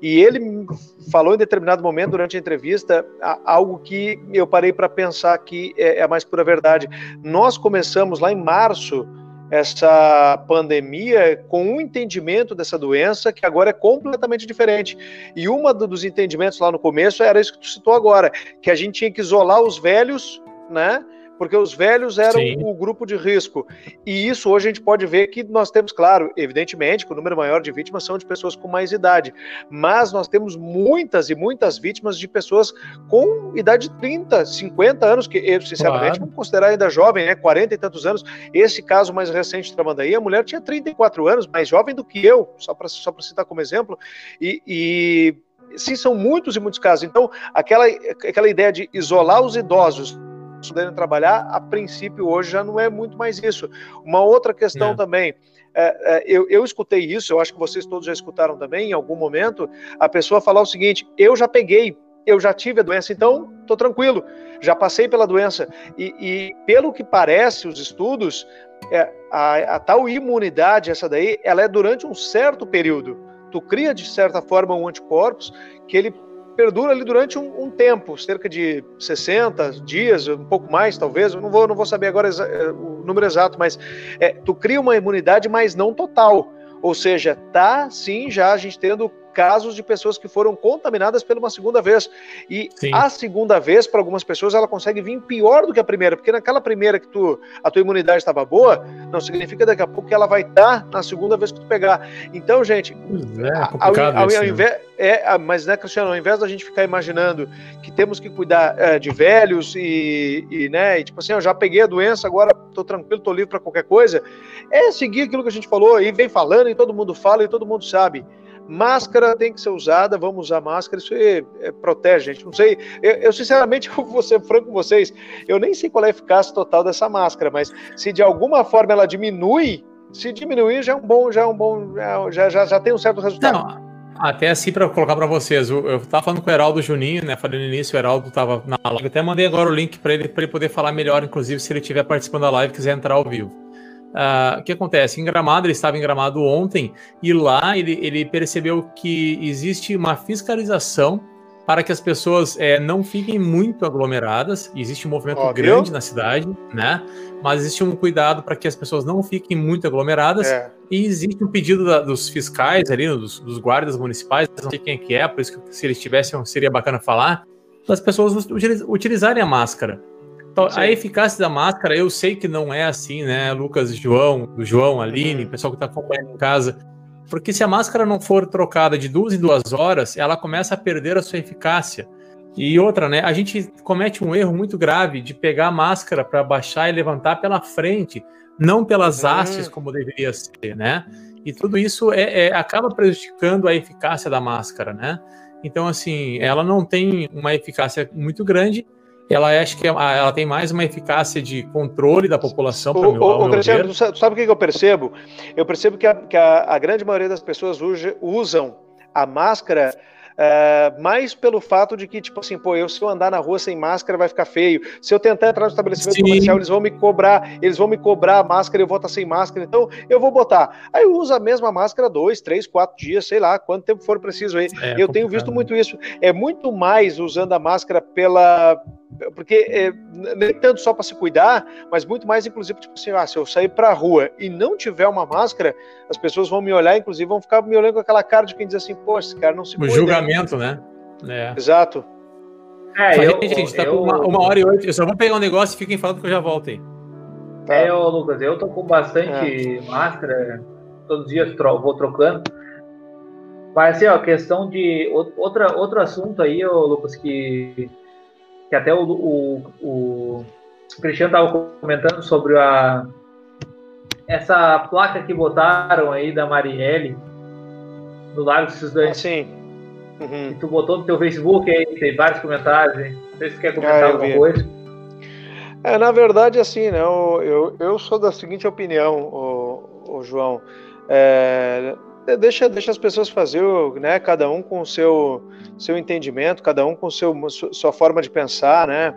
E ele falou em determinado momento durante a entrevista algo que eu parei para pensar que é, é a mais pura verdade. Nós começamos lá em março essa pandemia com um entendimento dessa doença que agora é completamente diferente. E uma dos entendimentos lá no começo era isso que tu citou agora, que a gente tinha que isolar os velhos, né? Porque os velhos eram Sim. o grupo de risco. E isso hoje a gente pode ver que nós temos, claro, evidentemente, que o número maior de vítimas são de pessoas com mais idade, mas nós temos muitas e muitas vítimas de pessoas com idade de 30, 50 anos, que eu, sinceramente, claro. vamos considerar ainda jovem, né? 40 e tantos anos. Esse caso mais recente de Tramandaí, a mulher tinha 34 anos, mais jovem do que eu, só para só citar como exemplo, e, e sim, são muitos e muitos casos. Então, aquela, aquela ideia de isolar os idosos podendo trabalhar, a princípio hoje já não é muito mais isso. Uma outra questão é. também, é, é, eu, eu escutei isso, eu acho que vocês todos já escutaram também, em algum momento, a pessoa falar o seguinte: eu já peguei, eu já tive a doença, então estou tranquilo, já passei pela doença. E, e, pelo que parece, os estudos, é, a, a, tal imunidade, essa daí, ela é durante um certo período. Tu cria, de certa forma, um anticorpos que ele perdura ali durante um, um, tempo, cerca de 60 dias, um pouco mais, talvez. Eu não vou, não vou saber agora é, o número exato, mas é, tu cria uma imunidade, mas não total. Ou seja, tá sim já a gente tendo casos de pessoas que foram contaminadas pela uma segunda vez. E Sim. a segunda vez, para algumas pessoas, ela consegue vir pior do que a primeira, porque naquela primeira que tu, a tua imunidade estava boa, não significa daqui a pouco que ela vai estar tá na segunda vez que tu pegar. Então, gente, é, ao, ao, ao, invés, é, mas né, Cristiano, ao invés da gente ficar imaginando que temos que cuidar é, de velhos e, e, né, e, tipo assim, eu já peguei a doença, agora tô tranquilo, tô livre para qualquer coisa, é seguir aquilo que a gente falou e vem falando e todo mundo fala e todo mundo sabe. Máscara tem que ser usada, vamos usar máscara, isso é, é, protege, gente. Não sei, eu, eu, sinceramente [laughs] vou ser franco com vocês, eu nem sei qual é a eficácia total dessa máscara, mas se de alguma forma ela diminui, se diminuir já é um bom, já é um bom, já, já, já tem um certo resultado. Não. Até assim, para colocar para vocês, eu, eu tava falando com o Heraldo Juninho, né? Falei no início, o Heraldo tava na live. Até mandei agora o link para ele, para ele poder falar melhor, inclusive, se ele estiver participando da live quiser entrar ao vivo. Uh, o que acontece? Em Gramado, ele estava em Gramado ontem e lá ele, ele percebeu que existe uma fiscalização para que as pessoas é, não fiquem muito aglomeradas. Existe um movimento Óbvio. grande na cidade, né? Mas existe um cuidado para que as pessoas não fiquem muito aglomeradas. É. E existe um pedido da, dos fiscais ali, dos, dos, guardas municipais, não sei quem é que é, por isso que se eles tivessem seria bacana falar, das pessoas utilizarem a máscara. Então, a eficácia da máscara, eu sei que não é assim, né, Lucas, João, João, Aline, uhum. pessoal que está acompanhando em casa. Porque se a máscara não for trocada de duas em duas horas, ela começa a perder a sua eficácia. E outra, né? A gente comete um erro muito grave de pegar a máscara para baixar e levantar pela frente, não pelas uhum. hastes como deveria ser, né? E tudo isso é, é, acaba prejudicando a eficácia da máscara, né? Então, assim, ela não tem uma eficácia muito grande ela acho que é ela tem mais uma eficácia de controle da população. O, meu, o, o Cristiano, tu sabe o que eu percebo? Eu percebo que a, que a, a grande maioria das pessoas usam a máscara Uh, mais pelo fato de que, tipo assim, pô, eu se eu andar na rua sem máscara vai ficar feio. Se eu tentar entrar no estabelecimento Sim. comercial, eles vão me cobrar, eles vão me cobrar a máscara, eu vou estar sem máscara, então eu vou botar. Aí eu uso a mesma máscara dois, três, quatro dias, sei lá, quanto tempo for preciso aí. É, eu tenho visto né? muito isso. É muito mais usando a máscara pela porque é, nem tanto só para se cuidar, mas muito mais, inclusive, tipo assim, ah, se eu sair para a rua e não tiver uma máscara, as pessoas vão me olhar, inclusive, vão ficar me olhando com aquela cara de quem diz assim, pô, esse cara não se cuida. O julgamento, né? É. Exato. É, eu, gente, tá eu, uma, uma, hora e oito, eu só vou pegar um negócio e fiquem falando que eu já volto aí. É, eu, Lucas, eu tô com bastante é. máscara, todos os dias tro vou trocando. Mas, assim, ó, questão de... Outra, outro assunto aí, ô, Lucas, que que até o, o, o Cristiano estava comentando sobre a, essa placa que botaram aí da Marielle no Lago dos Estudantes. Sim. Uhum. tu botou no teu Facebook aí, tem vários comentários, hein? Não sei se você quer comentar ah, alguma coisa. É, na verdade, assim, né, eu, eu, eu sou da seguinte opinião, o, o João. É, é, deixa, deixa as pessoas fazer, né? Cada um com o seu, seu entendimento, cada um com seu, sua forma de pensar, né?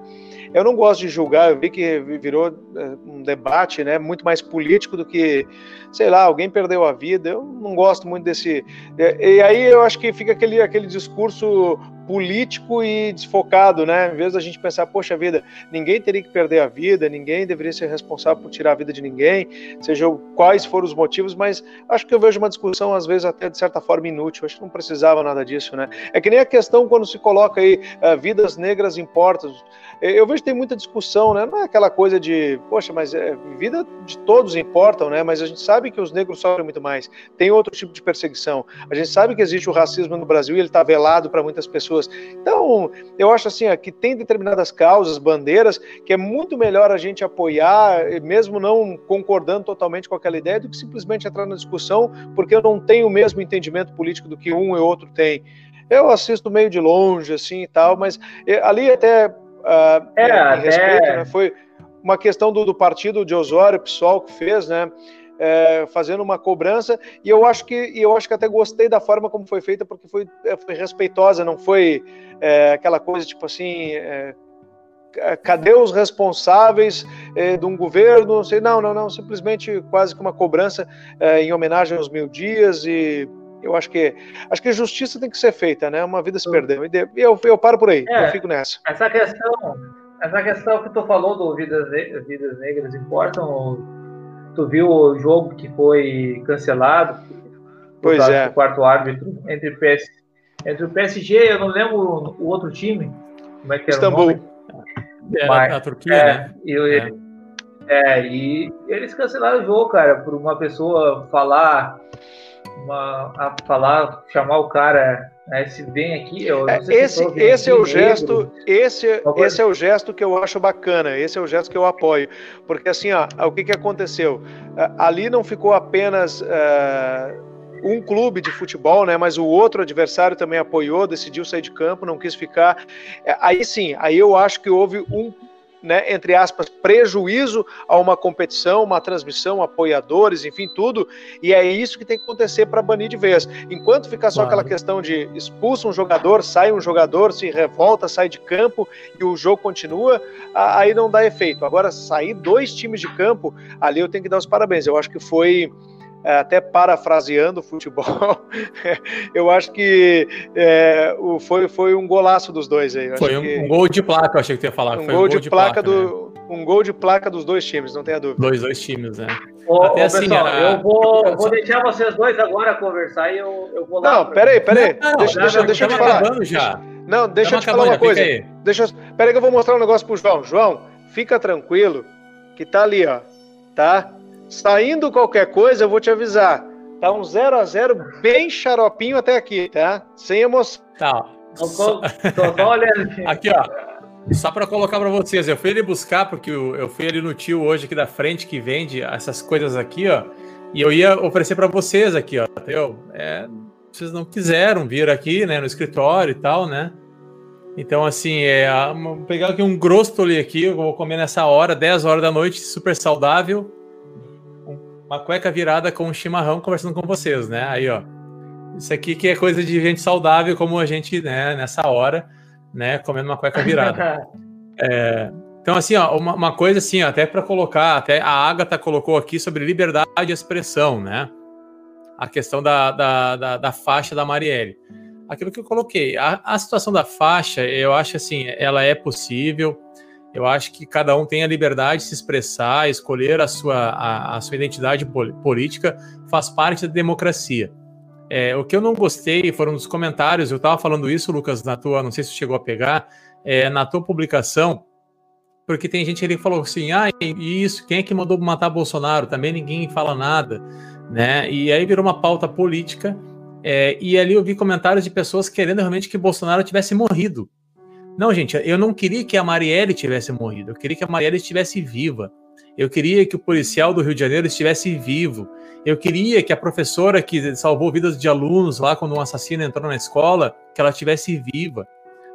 Eu não gosto de julgar, eu vi que virou é, um debate, né? Muito mais político do que, sei lá, alguém perdeu a vida. Eu não gosto muito desse. E aí eu acho que fica aquele, aquele discurso político e desfocado, né? Em vez da gente pensar, poxa vida, ninguém teria que perder a vida, ninguém deveria ser responsável por tirar a vida de ninguém, seja quais foram os motivos, mas acho que eu vejo uma discussão, às vezes, até de certa forma inútil. Acho que não precisava nada disso, né? É que nem a questão quando se coloca aí uh, vidas negras importam. Eu vejo que tem muita discussão, né? Não é aquela coisa de, poxa, mas é, vida de todos importam, né? Mas a gente sabe que os negros sofrem muito mais. Tem outro tipo de perseguição. A gente sabe que existe o racismo no Brasil e ele está velado para muitas pessoas. Então, eu acho assim, ó, que tem determinadas causas, bandeiras, que é muito melhor a gente apoiar, mesmo não concordando totalmente com aquela ideia, do que simplesmente entrar na discussão, porque eu não tenho o mesmo entendimento político do que um e outro tem. Eu assisto meio de longe, assim e tal, mas eh, ali até Uh, é, respeito, né? Foi uma questão do, do, partido de Osório, PSOL, que fez, né? É, fazendo uma cobrança, e eu acho que eu acho que até gostei da forma como foi feita, porque foi, é, foi respeitosa, não foi é, aquela coisa tipo assim. É, cadê os responsáveis é, de um governo? Não sei, não, não, não, simplesmente quase que uma cobrança é, em homenagem aos mil dias e eu acho que acho que a justiça tem que ser feita, né? Uma vida se perdeu. E eu, eu paro por aí, é, eu fico nessa. Essa questão, essa questão que tu falou do Vidas, Vidas Negras importam. Tu viu o jogo que foi cancelado? Pois é. O quarto árbitro entre, PS, entre o PSG, eu não lembro o outro time. Como é que era Istambul. o nome? Era Mas, a Turquia, é, né? E, é. é, e eles cancelaram o jogo, cara, por uma pessoa falar uma, a falar, chamar o cara, né, se vem aqui, eu é, esse, esse é o gesto, esse, esse é o gesto que eu acho bacana, esse é o gesto que eu apoio, porque assim, ó, o que que aconteceu? Ali não ficou apenas uh, um clube de futebol, né? Mas o outro adversário também apoiou, decidiu sair de campo, não quis ficar. É, aí sim, aí eu acho que houve um né, entre aspas, prejuízo a uma competição, uma transmissão, apoiadores, enfim, tudo. E é isso que tem que acontecer para banir de vez. Enquanto ficar só claro. aquela questão de expulsa um jogador, sai um jogador, se revolta, sai de campo e o jogo continua, aí não dá efeito. Agora, sair dois times de campo, ali eu tenho que dar os parabéns. Eu acho que foi até parafraseando o futebol, [laughs] eu acho que é, o, foi, foi um golaço dos dois aí. Foi um, que... um, gol de placa, eu achei que ia falar. Um, gol, um gol de, de placa, placa do. Né? Um gol de placa dos dois times, não tenha dúvida. Dois, dois times, né? Ô, Até ô, assim, pessoal, a... eu vou, vou deixar vocês dois agora conversar e eu, eu vou lá. Não, peraí, peraí. Não, deixa, não, deixa, não, deixa eu te falar. Já. Não, deixa eu te falar uma coisa. Deixa eu... Peraí que eu vou mostrar um negócio pro João. João, fica tranquilo que tá ali, ó. Tá? Saindo qualquer coisa, eu vou te avisar Tá um 0 a 0 bem xaropinho até aqui, tá? Sem emoção. Tá. Só... [laughs] aqui, ó. Só para colocar para vocês, eu fui ele buscar, porque eu, fui ali no tio hoje aqui da frente que vende essas coisas aqui, ó. E eu ia oferecer para vocês aqui, ó. Entendeu? É, vocês não quiseram vir aqui, né, no escritório e tal, né? Então, assim, é, vou pegar aqui um grostoli aqui, eu vou comer nessa hora, 10 horas da noite, super saudável uma cueca virada com um chimarrão conversando com vocês, né? Aí, ó. Isso aqui que é coisa de gente saudável como a gente, né, nessa hora, né, comendo uma cueca virada. [laughs] é, então, assim, ó, uma, uma coisa assim, ó, até para colocar, até a Agatha colocou aqui sobre liberdade de expressão, né? A questão da, da, da, da faixa da Marielle. Aquilo que eu coloquei, a, a situação da faixa, eu acho assim, ela é possível, eu acho que cada um tem a liberdade de se expressar, escolher a sua, a, a sua identidade política, faz parte da democracia. É, o que eu não gostei foram os comentários, eu estava falando isso, Lucas, na tua, não sei se chegou a pegar, é, na tua publicação, porque tem gente ali que falou assim, ah, isso, quem é que mandou matar Bolsonaro? Também ninguém fala nada, né? E aí virou uma pauta política, é, e ali eu vi comentários de pessoas querendo realmente que Bolsonaro tivesse morrido, não, gente, eu não queria que a Marielle tivesse morrido, eu queria que a Marielle estivesse viva. Eu queria que o policial do Rio de Janeiro estivesse vivo. Eu queria que a professora que salvou vidas de alunos lá quando um assassino entrou na escola, que ela estivesse viva,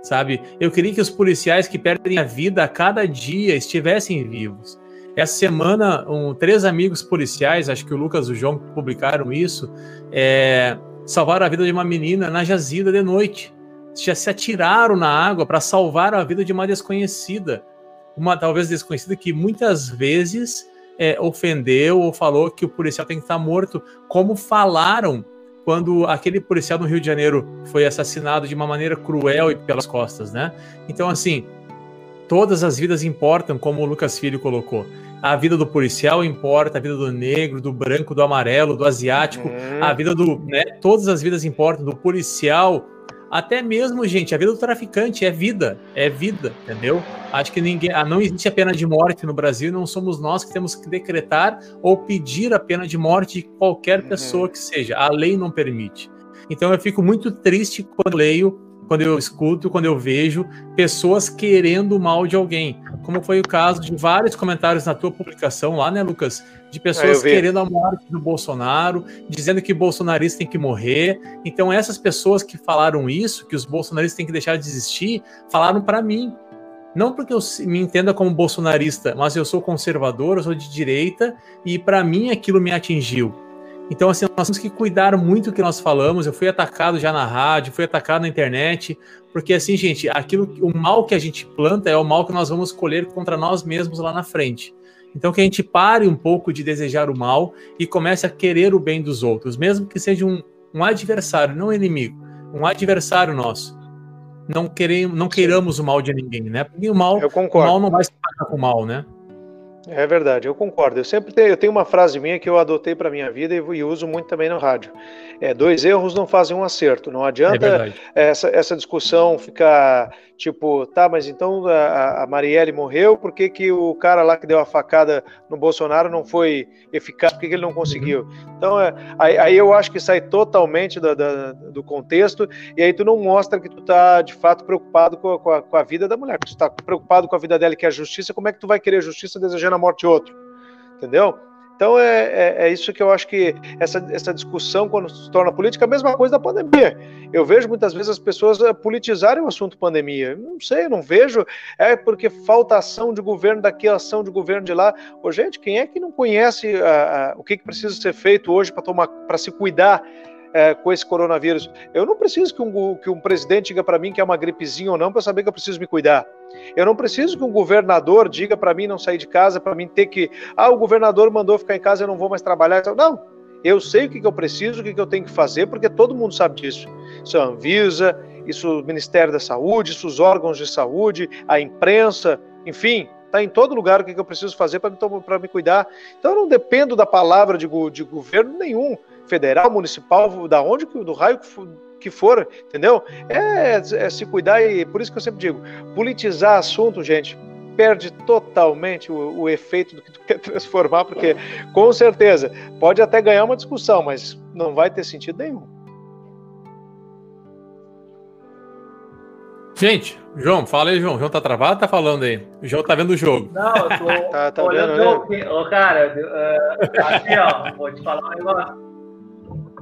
sabe? Eu queria que os policiais que perdem a vida a cada dia estivessem vivos. Essa semana, um, três amigos policiais, acho que o Lucas e o João publicaram isso, é, salvaram a vida de uma menina na jazida de noite já se atiraram na água para salvar a vida de uma desconhecida. Uma talvez desconhecida que muitas vezes é, ofendeu ou falou que o policial tem que estar morto, como falaram quando aquele policial no Rio de Janeiro foi assassinado de uma maneira cruel e pelas costas, né? Então, assim, todas as vidas importam, como o Lucas Filho colocou. A vida do policial importa, a vida do negro, do branco, do amarelo, do asiático, uhum. a vida do. Né, todas as vidas importam, do policial até mesmo, gente, a vida do traficante é vida, é vida, entendeu? Acho que ninguém, ah, não existe a pena de morte no Brasil, não somos nós que temos que decretar ou pedir a pena de morte de qualquer uhum. pessoa que seja. A lei não permite. Então eu fico muito triste quando leio quando eu escuto, quando eu vejo pessoas querendo o mal de alguém. Como foi o caso de vários comentários na tua publicação lá, né, Lucas? De pessoas é, querendo a morte do Bolsonaro, dizendo que bolsonaristas têm que morrer. Então, essas pessoas que falaram isso, que os bolsonaristas têm que deixar de existir, falaram para mim. Não porque eu me entenda como bolsonarista, mas eu sou conservador, eu sou de direita e para mim aquilo me atingiu. Então, assim, nós temos que cuidar muito do que nós falamos. Eu fui atacado já na rádio, fui atacado na internet, porque, assim, gente, aquilo, o mal que a gente planta é o mal que nós vamos colher contra nós mesmos lá na frente. Então, que a gente pare um pouco de desejar o mal e comece a querer o bem dos outros, mesmo que seja um, um adversário, não um inimigo, um adversário nosso. Não, queremos, não queiramos o mal de ninguém, né? Porque o mal, o mal não vai se pagar com o mal, né? É verdade, eu concordo. Eu sempre tenho, eu tenho uma frase minha que eu adotei para minha vida e, e, uso muito também no rádio. É, dois erros não fazem um acerto. Não adianta é essa, essa discussão ficar tipo, tá, mas então a, a Marielle morreu, por que, que o cara lá que deu a facada no Bolsonaro não foi eficaz, por que, que ele não conseguiu? Então, é, aí, aí, eu acho que sai totalmente do, contexto e aí tu não mostra que tu tá de fato preocupado com a, com a, com a vida da mulher, que tu tá preocupado com a vida dela que é a justiça, como é que tu vai querer justiça desejando a morte de outro? Entendeu? Então é, é, é, isso que eu acho que essa, essa discussão, quando se torna política, é a mesma coisa da pandemia. Eu vejo muitas vezes as pessoas eh, politizarem o assunto pandemia. Não sei, não vejo. É porque falta ação de governo daqui, ação de governo de lá. Ô, gente, quem é que não conhece a, a, o que, que precisa ser feito hoje para tomar para se cuidar é, com esse coronavírus. Eu não preciso que um, que um presidente diga para mim que é uma gripezinha ou não para saber que eu preciso me cuidar. Eu não preciso que um governador diga para mim não sair de casa, para mim ter que. Ah, o governador mandou ficar em casa, eu não vou mais trabalhar. Então, não. Eu sei o que, eu preciso, o que, eu tenho que fazer, porque todo mundo sabe disso. Isso é a Anvisa, isso o Ministério da Saúde, isso os órgãos de saúde, a imprensa, enfim, está em todo lugar o que, que eu preciso fazer para me, me cuidar. Então eu não dependo da palavra de, de governo nenhum federal, municipal, da onde, do raio que for, entendeu? É, é, se cuidar e por isso que eu sempre digo, politizar assunto, gente, perde totalmente o, o, efeito do que tu [laughs] quer transformar, porque com certeza pode até ganhar uma discussão, mas não vai ter sentido nenhum. Gente, João, fala aí, João. João tá travado tá falando aí? O João tá vendo o jogo. Não, eu tô [laughs] tá, tá olhando. Vendo, Ô, cara, uh, aqui, ó, vou te falar um negócio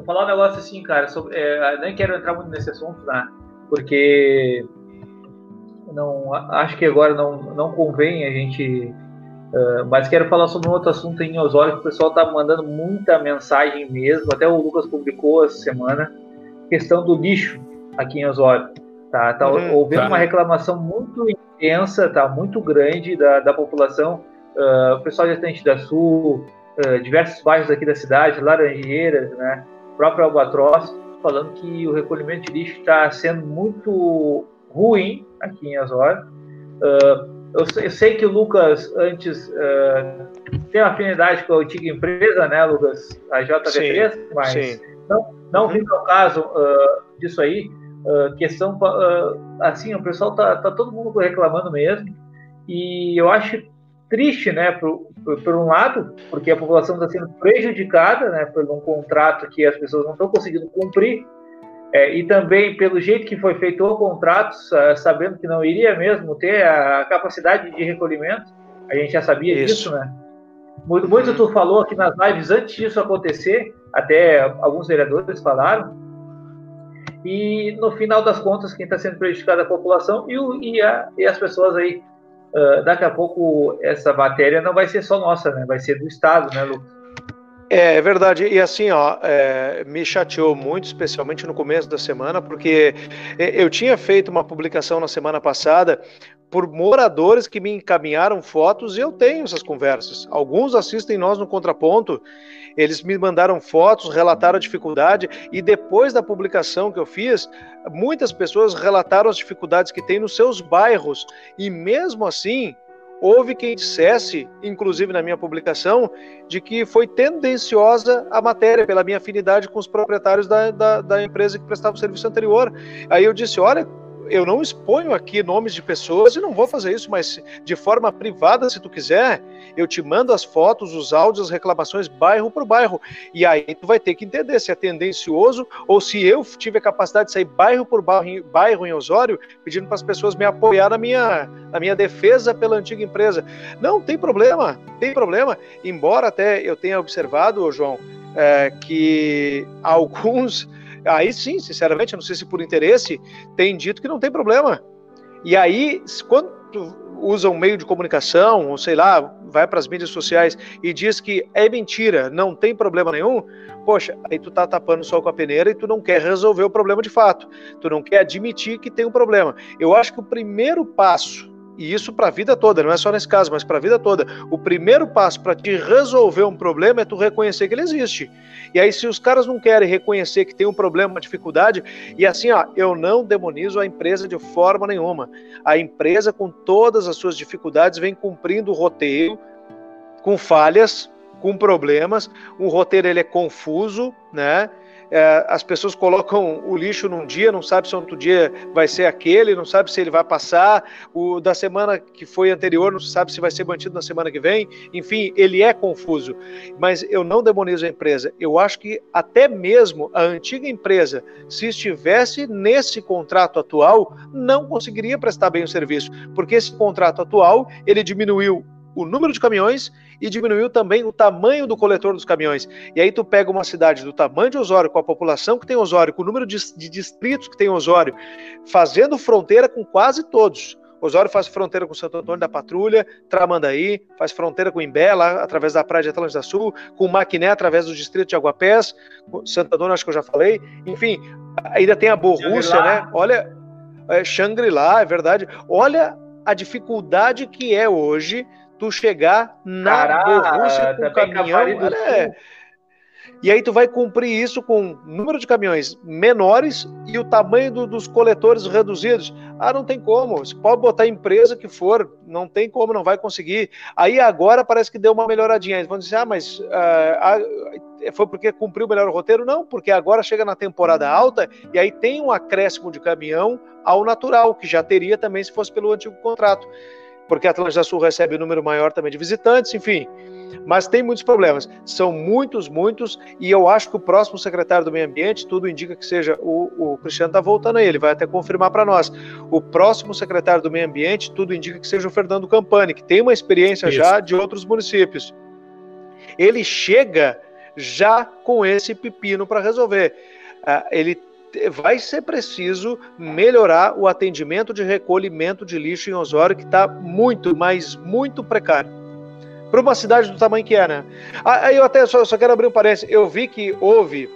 falar um negócio assim, cara, sobre, é, nem quero entrar muito nesse assunto, né? Porque não, acho que agora não, não convém a gente. Uh, mas quero falar sobre um outro assunto em Osório que o pessoal tá mandando muita mensagem mesmo. Até o Lucas publicou essa semana. Questão do lixo aqui em Osório. Tá, tá uhum, houve tá. uma reclamação muito intensa, tá muito grande da, da população. Uh, o pessoal de Estante da Sul, uh, diversos bairros aqui da cidade, Laranjeiras, né? Próprio Albatroz, falando que o recolhimento de lixo está sendo muito ruim aqui em Azor. Uh, eu, eu, sei que o Lucas antes uh, tem afinidade com a antiga empresa, né, Lucas? A JV3, sim, mas sim. não, não uhum. o caso uh, disso aí. questão, assim, o pessoal tá, tá todo mundo reclamando mesmo. E eu acho triste, né, por, por, por, um lado, porque a população está sendo prejudicada, né, por um contrato que as pessoas não estão conseguindo cumprir, é, e também pelo jeito que foi feito o contrato, sabendo que não iria mesmo ter a capacidade de recolhimento, a gente já sabia Isso. disso, né? Muito, muito tu falou aqui nas lives antes disso acontecer, até alguns vereadores falaram, e no final das contas, quem está sendo prejudicado é a população e, o, e, a, e as pessoas aí uh, daqui a pouco essa matéria não vai ser só nossa, né? Vai ser do Estado, né, Lucas? É, é verdade, e assim, ó, é, me chateou muito, especialmente no começo da semana, porque é, eu tinha feito uma publicação na semana passada por moradores que me encaminharam fotos e eu tenho essas conversas. Alguns assistem nós no contraponto, eles me mandaram fotos, relataram a dificuldade e depois da publicação que eu fiz, muitas pessoas relataram as dificuldades que têm nos seus bairros. E mesmo assim houve quem dissesse, inclusive na minha publicação, de que foi tendenciosa a matéria pela minha afinidade com os proprietários da, da, da empresa que prestava o serviço anterior. Aí eu disse, olha, eu não exponho aqui nomes de pessoas e não vou fazer isso, mas de forma privada, se tu quiser, eu te mando as fotos, os áudios, as reclamações bairro por bairro. E aí tu vai ter que entender se é tendencioso ou se eu tive a capacidade de sair bairro por bairro, bairro em Osório, pedindo para as pessoas me apoiar na minha, na minha defesa pela antiga empresa. Não, tem problema, tem problema. Embora até eu tenha observado, João, é, que alguns aí sim, sinceramente, não sei se por interesse, tem dito que não tem problema. E aí, quando usa um meio de comunicação, ou sei lá, vai para as mídias sociais e diz que é mentira, não tem problema nenhum, poxa, aí tu tá tapando o sol com a peneira e tu não quer resolver o problema de fato. Tu não quer admitir que tem um problema. Eu acho que o primeiro passo e isso para a vida toda, não é só nesse caso, mas para a vida toda. O primeiro passo para te resolver um problema é tu reconhecer que ele existe. E aí, se os caras não querem reconhecer que tem um problema, uma dificuldade, e assim, ó, eu não demonizo a empresa de forma nenhuma. A empresa, com todas as suas dificuldades, vem cumprindo o roteiro, com falhas, com problemas. O roteiro ele é confuso, né? É, as pessoas colocam o lixo num dia, não sabe se outro dia vai ser aquele, não sabe se ele vai passar, o da semana que foi anterior não sabe se vai ser mantido na semana que vem, enfim, ele é confuso. Mas eu não demonizo a empresa, eu acho que até mesmo a antiga empresa, se estivesse nesse contrato atual, não conseguiria prestar bem o serviço, porque esse contrato atual, ele diminuiu o número de caminhões e diminuiu também o tamanho do coletor dos caminhões. E aí tu pega uma cidade do tamanho de Osório, com a população que tem Osório, com o número de, de distritos que tem Osório, fazendo fronteira com quase todos. Osório faz fronteira com Santo Antônio da Patrulha, Tramandaí, faz fronteira com Imbé, lá através da praia de Atlântida Sul, com Maquiné, através do distrito de Aguapés, Santo Antônio, acho que eu já falei. Enfim, ainda tem a Borrússia, né? Olha, é, Xangri-Lá, é verdade. Olha a dificuldade que é hoje tu chegar na Cará, Borrússia com caminhão. É, e aí tu vai cumprir isso com número de caminhões menores e o tamanho do, dos coletores reduzidos. Ah, não tem como. Você pode botar a empresa que for, não tem como, não vai conseguir. Aí agora parece que deu uma melhoradinha. Eles vão dizer, ah, mas ah, foi porque cumpriu melhor o roteiro? Não, porque agora chega na temporada alta e aí tem um acréscimo de caminhão ao natural, que já teria também se fosse pelo antigo contrato porque a Atlântida Sul recebe um número maior também de visitantes, enfim. Mas tem muitos problemas. São muitos, muitos, e eu acho que o próximo secretário do Meio Ambiente, tudo indica que seja o, o Cristiano está voltando aí, ele vai até confirmar para nós. O próximo secretário do Meio Ambiente, tudo indica que seja o Fernando Campani, que tem uma experiência Isso. já de outros municípios. Ele chega já com esse pepino para resolver. Uh, ele vai ser preciso melhorar o atendimento de recolhimento de lixo em Osório, que está muito, mas muito precário. Para uma cidade do tamanho que é, né? Aí eu até só, só quero abrir um parênteses. Eu vi que houve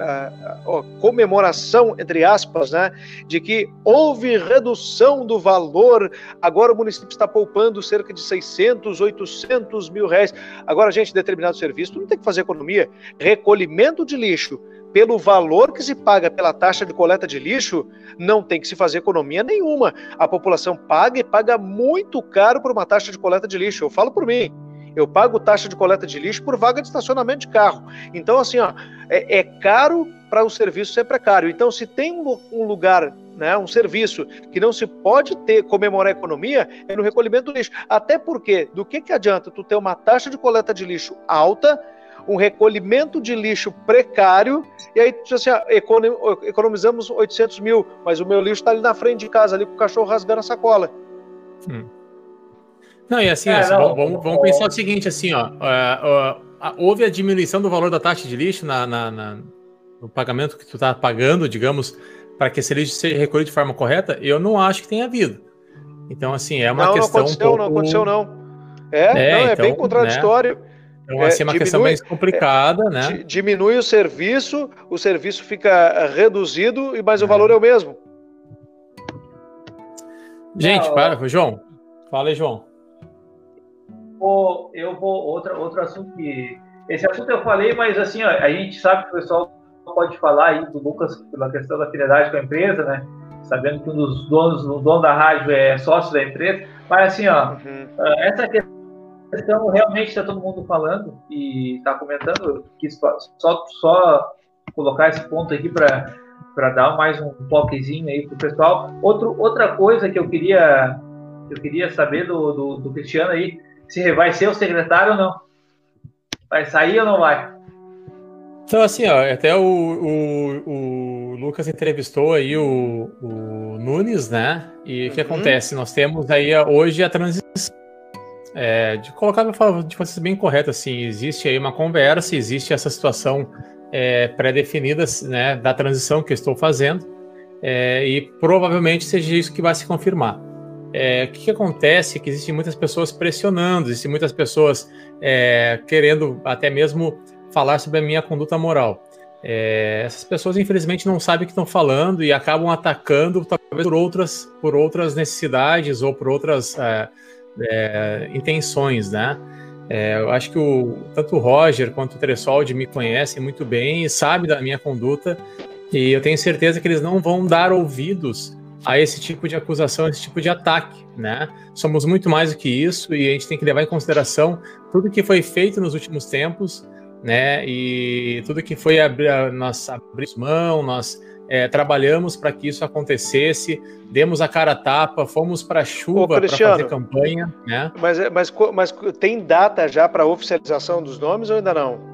uh, comemoração, entre aspas, né, de que houve redução do valor. Agora o município está poupando cerca de 600, 800 mil reais. Agora, gente, determinado serviço, não tem que fazer economia. Recolhimento de lixo pelo valor que se paga pela taxa de coleta de lixo, não tem que se fazer economia nenhuma. A população paga e paga muito caro por uma taxa de coleta de lixo. Eu falo por mim. Eu pago taxa de coleta de lixo por vaga de estacionamento de carro. Então, assim, ó, é, é caro para o serviço ser precário. Então, se tem um, lugar, né, um serviço que não se pode ter comemorar a economia, é no recolhimento do lixo. Até porque, do que, que adianta tu ter uma taxa de coleta de lixo alta um recolhimento de lixo precário, e aí assim, ah, economizamos 800 mil, mas o meu lixo está ali na frente de casa, ali com o cachorro rasgando a sacola. Hum. Não, e assim, é, assim não, vamos, vamos, pensar o seguinte, assim, ó, houve a diminuição do valor da taxa de lixo na, na, na no pagamento que tu está pagando, digamos, para que esse lixo seja recolhido de forma correta, eu não acho que tenha havido. Então, assim, é uma não, questão. Não aconteceu, um pouco... não aconteceu, não. É, é, não, é então, bem contraditório. Né? Então, assim, é uma diminui, questão mais complicada, é, né? Diminui o serviço, o serviço fica reduzido, mas é. o valor é o mesmo. Gente, Não, para, João. Fala aí, João. eu vou outra, outro assunto que esse assunto eu falei, mas assim, ó, a gente sabe que o pessoal pode falar aí do Lucas pela questão da afinidade com a empresa, né? Sabendo que um dos donos, o dono da rádio é sócio da empresa, mas assim, ó, uhum. essa questão questão realmente está todo mundo falando e está comentando. Eu quis só, só colocar esse ponto aqui para para dar mais um toquezinho aí pro pessoal. Outro, outra coisa que eu queria eu queria saber do, do, do, Cristiano aí, se vai ser o secretário ou não. Vai sair ou não vai? Então, assim, ó, até o, o, o Lucas entrevistou aí o, o Nunes, né? E o que uhum. acontece? Nós temos aí hoje a transição é, de colocar de forma bem correta, assim, existe aí uma conversa, existe essa situação é, pré-definida né, da transição que eu estou fazendo, é, e provavelmente seja isso que vai se confirmar. é, o que, que, acontece é que existem muitas pessoas pressionando, existem muitas pessoas é, querendo até mesmo falar sobre a minha conduta moral. É, essas pessoas, infelizmente, não sabem o que estão falando e acabam atacando, talvez por outras, por outras necessidades ou por outras é, intenções, né? É, eu acho que o, tanto o Roger quanto o Tressoldi me conhecem muito bem e sabem da minha conduta e eu tenho certeza que eles não vão dar ouvidos a esse tipo de acusação, esse tipo de ataque, né? Somos muito mais do que isso e a gente tem que levar em consideração tudo que foi feito nos últimos tempos, né? E tudo que foi abrir, nós abrimos mão, nós é, trabalhamos para que isso acontecesse, demos a cara a tapa, fomos para a chuva para fazer campanha, né? Mas, mas, mas tem data já para oficialização dos nomes ou ainda não?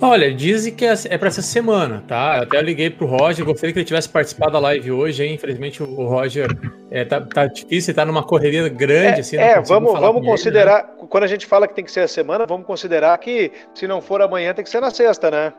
Olha, dizem que é, é para essa semana, tá? Eu até liguei pro Roger, gostaria que ele tivesse participado da live hoje, hein? Infelizmente o Roger é, tá, tá difícil, tá numa correria grande, é, assim. É, vamos, vamos considerar, ele, né? quando a gente fala que tem que ser a semana, vamos considerar que se não for amanhã, tem que ser na sexta, né?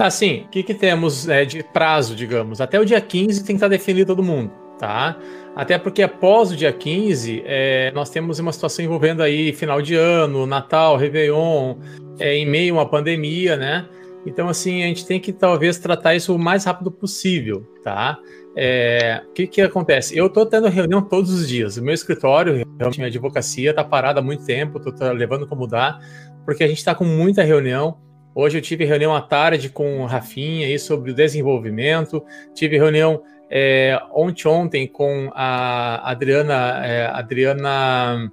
Tá, sim. O que, que temos é, de prazo, digamos? Até o dia 15 tem que estar definido todo mundo, tá? Até porque após o dia 15, é, nós temos uma situação envolvendo aí final de ano, Natal, Réveillon, é, em meio a uma pandemia, né? Então, assim, a gente tem que talvez tratar isso o mais rápido possível, tá? É, o que, que acontece? Eu estou tendo reunião todos os dias. O meu escritório, realmente, minha advocacia, está parada há muito tempo, estou levando como dá, porque a gente está com muita reunião. Hoje eu tive reunião à tarde com o Rafinha aí sobre o desenvolvimento, tive reunião é, ontem, ontem com a Adriana. É, Adriana.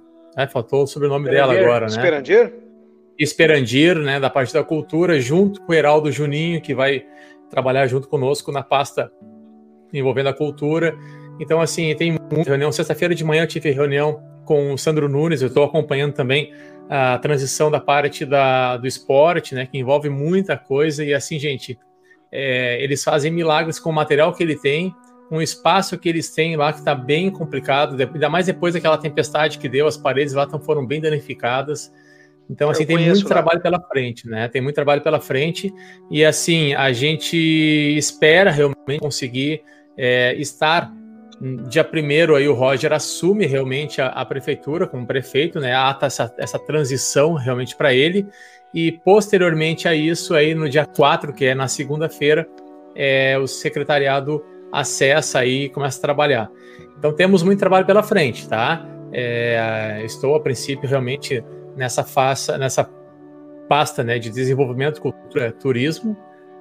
Faltou o sobrenome dela agora, né? Esperandir? Esperandir, né, da parte da cultura, junto com o Heraldo Juninho, que vai trabalhar junto conosco na pasta envolvendo a cultura. Então, assim, tem muita reunião. Sexta-feira de manhã eu tive reunião com o Sandro Nunes, eu estou acompanhando também a transição da parte da, do esporte, né, que envolve muita coisa. E assim, gente, é, eles fazem milagres com o material que ele tem, um espaço que eles têm lá que está bem complicado, ainda mais depois daquela tempestade que deu, as paredes lá tão, foram bem danificadas. Então, assim, tem muito lá. trabalho pela frente, né? Tem muito trabalho pela frente. E, assim, a gente espera realmente conseguir é, estar. Dia primeiro aí o Roger assume realmente a, a prefeitura como prefeito, né? Ata essa, essa transição realmente para ele. E posteriormente a isso, aí no dia 4, que é na segunda-feira, é, o secretariado acessa aí e começa a trabalhar. Então temos muito trabalho pela frente, tá? É, estou a princípio realmente nessa faça, nessa pasta né, de desenvolvimento, cultura, turismo,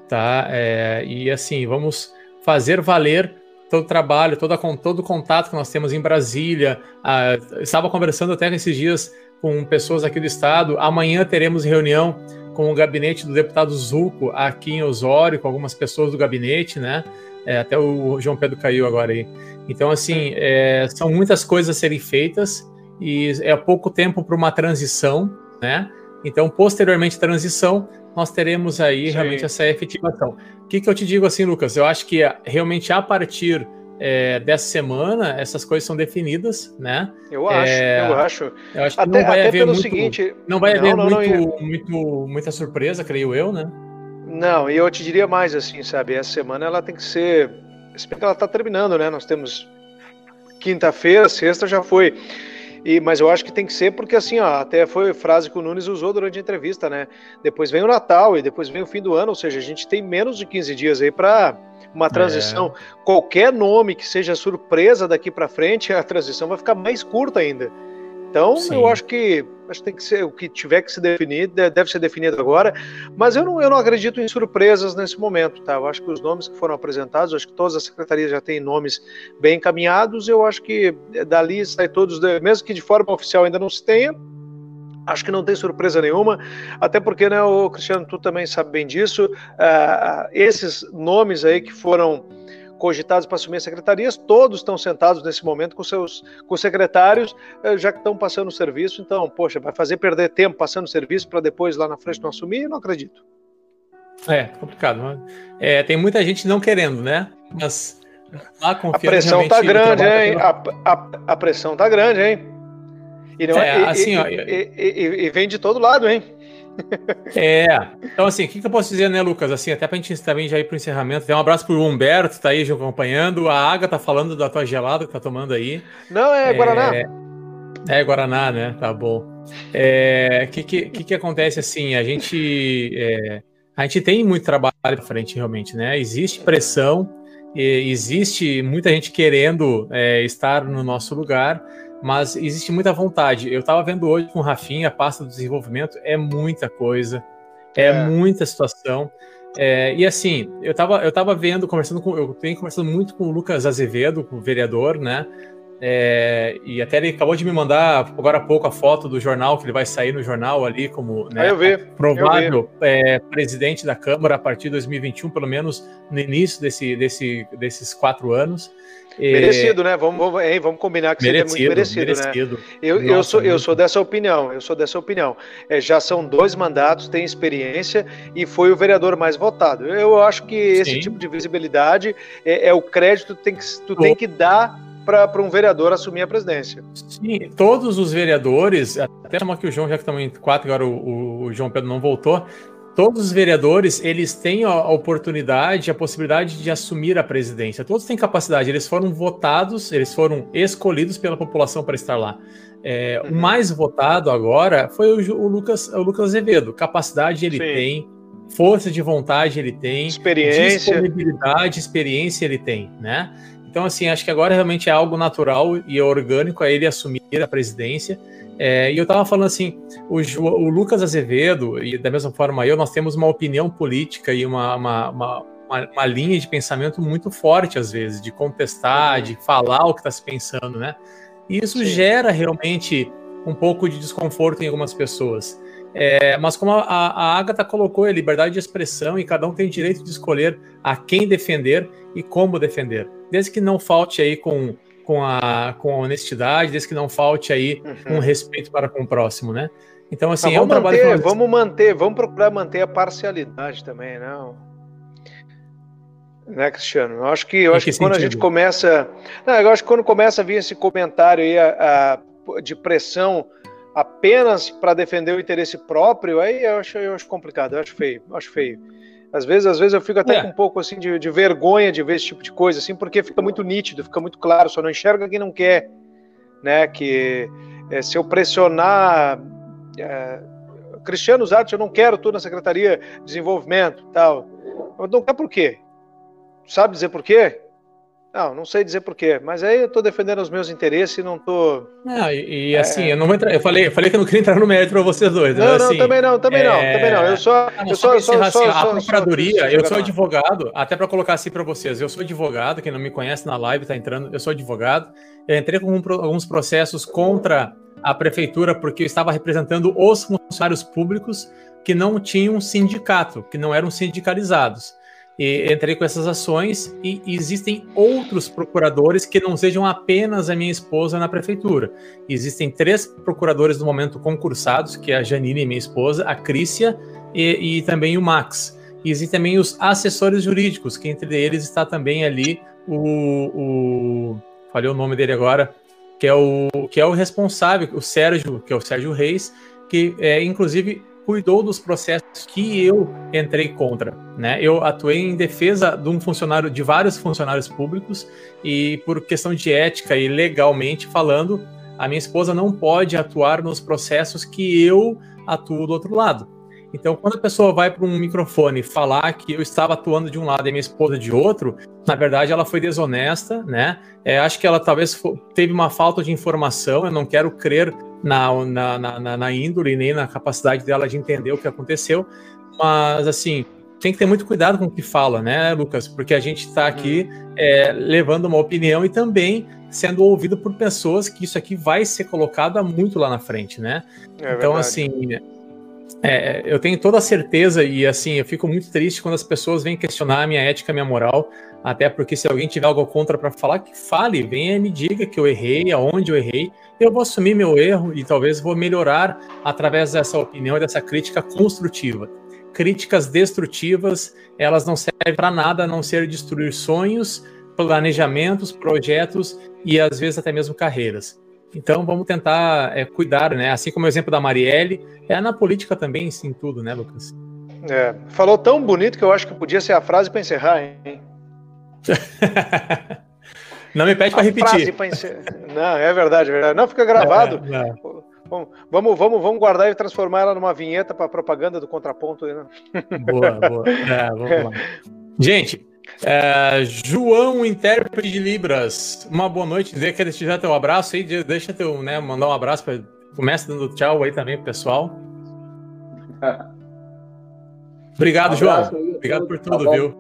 tá? É, e assim, vamos fazer valer todo o trabalho, todo, todo o contato que nós temos em Brasília. Ah, estava conversando até esses dias com pessoas aqui do estado. Amanhã teremos reunião com o gabinete do deputado Zuco aqui em Osório, com algumas pessoas do gabinete, né? É, até o João Pedro caiu agora aí. Então, assim, é, são muitas coisas a serem feitas e é pouco tempo para uma transição, né? Então, posteriormente à transição, nós teremos aí Sim. realmente essa efetivação. O que, que eu te digo assim, Lucas? Eu acho que realmente a partir é, dessa semana essas coisas são definidas, né? Eu acho, é, eu acho. Eu acho que até, não vai haver muito, seguinte, não vai não, haver não, muito, muito, muita surpresa, creio eu, né? Não, e eu te diria mais assim, sabe? Essa semana ela tem que ser, se bem que ela está terminando, né? Nós temos quinta-feira, sexta já foi. E, mas eu acho que tem que ser porque, assim, ó, até foi a frase que o Nunes usou durante a entrevista, né? Depois vem o Natal e depois vem o fim do ano, ou seja, a gente tem menos de 15 dias aí para uma transição. É. Qualquer nome que seja surpresa daqui para frente, a transição vai ficar mais curta ainda. Então, Sim. eu acho que acho que tem que ser o que tiver que se definir, deve ser definido agora. Mas eu não, eu não acredito em surpresas nesse momento, tá? Eu acho que os nomes que foram apresentados, acho que todas as secretarias já têm nomes bem encaminhados. Eu acho que dali sai todos, mesmo que de forma oficial ainda não se tenha, Acho que não tem surpresa nenhuma, até porque, né, o Cristiano, tu também sabe bem disso. Uh, esses nomes aí que foram cogitados para assumir as secretarias, todos estão sentados nesse momento com seus com secretários, eh, já que estão passando o serviço. Então, poxa, vai fazer perder tempo passando o serviço para depois lá na frente não assumir? Eu não acredito. É, complicado. Né? É, tem muita gente não querendo, né? Mas a, a pressão está grande, hein? A, a, a, pressão está grande, hein? E, não, é, é assim, e, ó, e, e, e, vem de todo lado, hein? [laughs] É, então assim, o que, que, eu posso dizer, né, Lucas? Assim, até pra gente também já ir pro encerramento, tem um abraço pro Humberto, tá aí já acompanhando, a Aga tá falando da tua gelada que tá tomando aí. Não, é, é Guaraná. É, Guaraná, né? Tá bom. O é, que, que, que, que acontece assim? A gente, é, a gente tem muito trabalho para frente, realmente, né? Existe pressão, existe muita gente querendo é, estar no nosso lugar, mas existe muita vontade. Eu estava vendo hoje com o Rafinha, a pasta do desenvolvimento, é muita coisa, é, é. muita situação. É, e assim, eu estava eu tava vendo, conversando com. Eu tenho conversando muito com o Lucas Azevedo, o vereador, né? É, e até ele acabou de me mandar agora há pouco a foto do jornal, que ele vai sair no jornal ali como né, eu vi, provável. É, presidente da Câmara a partir de 2021, pelo menos no início desse, desse, desses quatro anos. Merecido, né? Vamos, vamos, hein, vamos combinar que merecido, seria muito merecido, merecido. né? Eu, Nossa, eu, sou, eu sou dessa opinião, eu sou dessa opinião. É, já são dois mandatos, tem experiência e foi o vereador mais votado. Eu acho que esse Sim. tipo de visibilidade é, é o crédito que tem que, tu tem que dar para um vereador assumir a presidência. Sim, todos os vereadores, até chamar que o João, já que estamos em quatro, agora o, o, João Pedro não voltou, todos os vereadores, eles têm a oportunidade, a possibilidade de assumir a presidência. Todos têm capacidade, eles foram votados, eles foram escolhidos pela população para estar lá. É, uhum. O mais votado agora foi o, o, Lucas, o Lucas Azevedo. Capacidade ele Sim. tem, força de vontade ele tem, experiência, disponibilidade, experiência ele tem, né? Então, assim, acho que agora realmente é algo natural e orgânico a ele assumir a presidência. É, e eu estava falando assim, o, o, Lucas Azevedo, e da mesma forma eu, nós temos uma opinião política e uma, uma, uma, uma linha de pensamento muito forte, às vezes, de contestar, de falar o que está se pensando, né? E isso Sim. gera realmente um pouco de desconforto em algumas pessoas. É, mas como a, a Agatha colocou, é liberdade de expressão e cada um tem direito de escolher a quem defender e como defender. Desde que não falte aí com, com, a, com a honestidade, desde que não falte aí uhum. um respeito para com o próximo, né? Então, assim, é um manter, trabalho... Vamos manter, vamos procurar manter a parcialidade também, não? Né, Cristiano? Eu acho que, eu acho que, que quando a gente começa... Não, eu acho que quando começa a vir esse comentário aí a, a de pressão apenas para defender o interesse próprio, aí eu acho, eu acho complicado, eu acho feio, eu acho feio. Às vezes, às vezes eu fico até é. com um pouco assim de, de, vergonha de ver esse tipo de coisa, assim, porque fica muito nítido, fica muito claro, só não enxerga quem não quer, né? Que é, se eu pressionar é, Cristiano Zarte, eu não quero tu na Secretaria de Desenvolvimento, tal. Eu não quer por quê? Sabe dizer por quê? Não, não sei dizer porquê, mas aí eu estou defendendo os meus interesses e não estou. Não, e, e assim, é... eu não vou entrar. Eu falei, eu falei que eu não queria entrar no mérito para vocês dois. Não, não, assim, também não, também é... não, também não. Eu só. eu só, só, só, assim, só, a procuradoria, eu sou advogado, até para colocar assim para vocês, eu sou advogado, quem não me conhece na live está entrando, eu sou advogado. Eu entrei com alguns processos contra a prefeitura porque eu estava representando os funcionários públicos que não tinham sindicato, que não eram sindicalizados. E entrei com essas ações e existem outros procuradores que não sejam apenas a minha esposa na prefeitura. Existem três procuradores no momento concursados, que é a Janine, minha esposa, a Crícia e, e também o Max. E existem também os assessores jurídicos, que entre eles está também ali o, o falei o nome dele agora, que é o que é o responsável, o Sérgio, que é o Sérgio Reis, que é inclusive cuidou dos processos que eu entrei contra, né? Eu atuei em defesa de um funcionário, de vários funcionários públicos e por questão de ética e legalmente falando, a minha esposa não pode atuar nos processos que eu atuo do outro lado. Então, quando a pessoa vai para um microfone falar que eu estava atuando de um lado e minha esposa de outro, na verdade ela foi desonesta, né? É, acho que ela talvez teve uma falta de informação. Eu não quero crer na, na, na, na índole nem na capacidade dela de entender o que aconteceu, mas assim tem que ter muito cuidado com o que fala, né, Lucas? Porque a gente está aqui uhum. é, levando uma opinião e também sendo ouvido por pessoas que isso aqui vai ser colocado muito lá na frente, né? É então, assim, é, eu tenho toda a certeza e assim, eu fico muito triste quando as pessoas vêm questionar a minha ética, a minha moral, até porque se alguém tiver algo contra para falar, que fale, venha e me diga que eu errei, aonde eu errei, eu vou assumir meu erro e talvez vou melhorar através dessa opinião e dessa crítica construtiva. Críticas destrutivas, elas não servem para nada a não ser destruir sonhos, planejamentos, projetos e às vezes até mesmo carreiras. Então vamos tentar é, cuidar, né? Assim como o exemplo da Marielle, é na política também, em tudo, né, Lucas? É, falou tão bonito que eu acho que podia ser a frase para encerrar, hein? [laughs] Não me pede para repetir. Encer... Não, é verdade, é verdade. Não, fica gravado. É, Vamos, vamos, vamos guardar e transformar ela numa vinheta para propaganda do contraponto. Né? Boa, boa. [laughs] É, vamos lá. Gente, é, João, intérprete de Libras, uma boa noite. Dizer que deixar teu abraço aí, deixa teu, né, mandar um abraço para começa dando tchau aí também pro pessoal. Obrigado, um João. Obrigado por tudo, tá viu?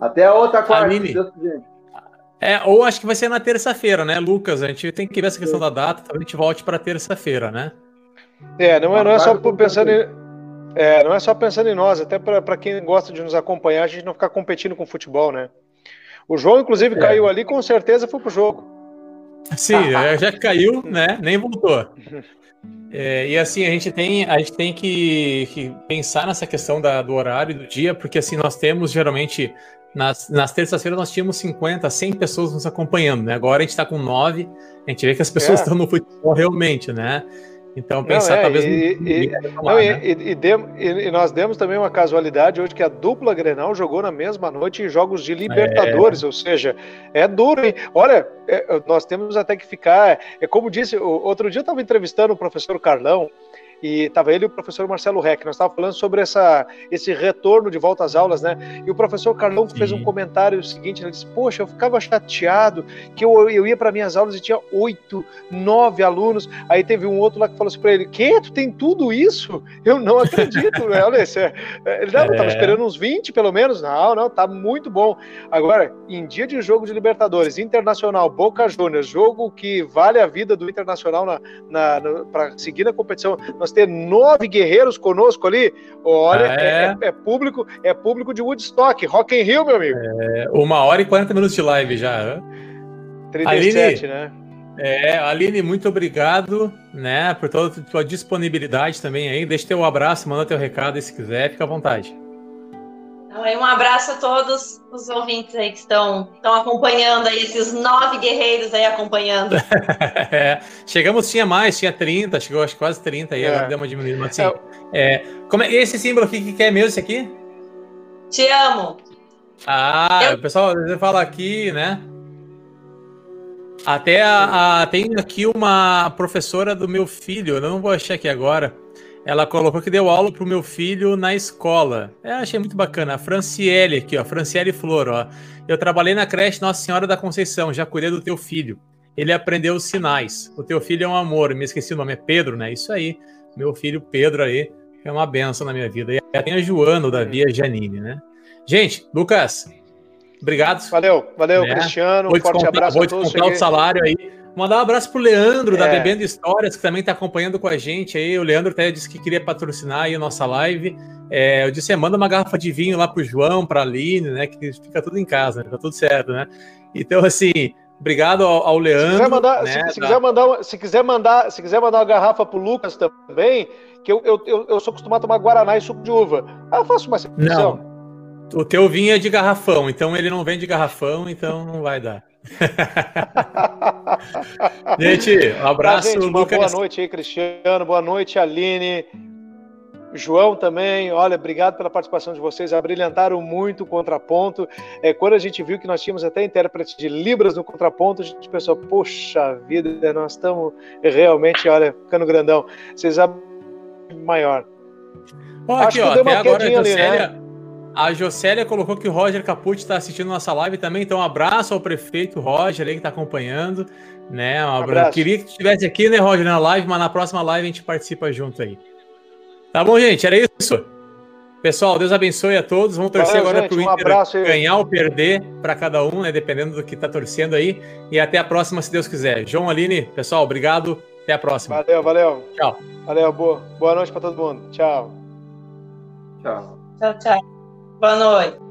Até a outra quarta. Aline, é, ou acho que vai ser na terça-feira, né, Lucas? A gente tem que ver essa questão da data, talvez a gente volte para terça-feira, né? É, não é, não é só pensando em, é, não é só pensando em nós, até para quem gosta de nos acompanhar, a gente não ficar competindo com futebol, né? O João, inclusive, é. caiu ali, com certeza foi pro jogo. Sim, é, já caiu, né? Nem voltou. É, e assim, a gente tem, a gente tem que, que pensar nessa questão da, do horário e do dia, porque assim, nós temos geralmente nas, nas terças-feiras nós tínhamos 50, 100 pessoas nos acompanhando, né? Agora a gente está com 9, a gente vê que as pessoas é. estão no futebol realmente, né? Então, pensar não, é, talvez. E, e, não, né? e, e, nós demos também uma casualidade hoje que a dupla Grenal jogou na mesma noite em jogos de Libertadores, é. ou seja, é duro, hein? Olha, é, nós temos até que ficar. É como disse, outro dia eu estava entrevistando o professor Carlão, e estava ele e o professor Marcelo Reck. Nós estávamos falando sobre essa, esse retorno de volta às aulas, né? E o professor Carlão Sim. fez um comentário seguinte: ele disse, Poxa, eu ficava chateado que eu, eu ia para minhas aulas e tinha oito, nove alunos. Aí teve um outro lá que falou assim para ele: Que? Tu tem tudo isso? Eu não acredito, [laughs] né? Olha, esse, é, ele não, estava é. esperando uns 20 pelo menos. Não, não, tá muito bom. Agora, em dia de jogo de Libertadores, Internacional, Boca Juniors, jogo que vale a vida do Internacional na, na, na para seguir na competição, nós ter nove guerreiros conosco ali, olha, ah, é? É, é? público, é público de Woodstock, Rock in Rio, meu amigo. É, uma hora e 40 minutos de live já. 37, Aline, né? É, Aline, muito obrigado, né, por toda a tua disponibilidade também aí. Deixa teu abraço, manda teu recado aí se quiser, fica à vontade. Então, um abraço a todos os ouvintes aí que estão, estão acompanhando aí, esses nove guerreiros aí acompanhando. [laughs] é, chegamos, tinha mais, tinha 30, chegou acho quase 30 aí, é. agora deu uma diminuída. Mas assim, é. é, como é esse símbolo aqui, que é mesmo esse aqui? Te amo. Ah, Eu... o pessoal fala aqui, né? Até a, a, tem aqui uma professora do meu filho, eu não vou achar aqui agora ela colocou que deu aula pro meu filho na escola. Eu achei muito bacana. A Franciele aqui, ó. Franciele Flor, ó. Eu trabalhei na creche Nossa Senhora da Conceição, já cuidei do teu filho. Ele aprendeu os sinais. O teu filho é um amor. Me esqueci o nome, é Pedro, né? Isso aí. Meu filho Pedro aí é uma benção na minha vida. E tem a Joana, o Davi a Janine, né? Gente, Lucas, obrigado. Valeu, valeu, né? Cristiano. Um forte abraço vou a todos. Vou descontar o salário aí. Mandar um abraço pro Leandro, é. da Bebendo Histórias, que também está acompanhando com a gente aí. O Leandro até disse que queria patrocinar aí a nossa live. É, eu disse, é, manda uma garrafa de vinho lá pro João, pra Aline, né? Que fica tudo em casa, né? Tá tudo certo, né? Então, assim, obrigado ao, ao Leandro. Se quiser, mandar, né, se, se quiser mandar, se, quiser mandar, se quiser mandar uma garrafa pro Lucas também, que eu, eu, eu, eu sou acostumado a tomar Guaraná e suco de uva. Ah, eu faço uma exceção. Não. O teu vinho é de garrafão, então ele não vem de garrafão, então não vai dar. [laughs] gente, um abraço. Tá, gente, uma Lucas. boa noite aí, Cristiano. Boa noite, Aline. João também, olha, obrigado pela participação de vocês, abrilhantaram muito o contraponto. É, quando a gente viu que nós tínhamos até intérprete de Libras no contraponto, a gente pensou, poxa vida, nós estamos realmente, olha, ficando grandão. Vocês abrem maior. Ó, aqui, ó, até agora ali, né? A Jocélia colocou que o Roger Capucci está assistindo nossa live também, então um abraço ao prefeito Roger aí que está acompanhando, né? Um abraço. abraço. Queria que estivesse aqui, né, Roger, na live, mas na próxima live a gente participa junto aí. Tá bom, gente? Era isso. Pessoal, Deus abençoe a todos. Vamos torcer Valeu, agora para o um Inter ganhar ou perder para cada um, né? Dependendo do que está torcendo aí. E até a próxima, se Deus quiser. João Aline, pessoal, obrigado. Até a próxima. Valeu, valeu. Tchau. Valeu, boa, boa noite para todo mundo. Tchau. Tchau. Tchau, tchau. Boa noite.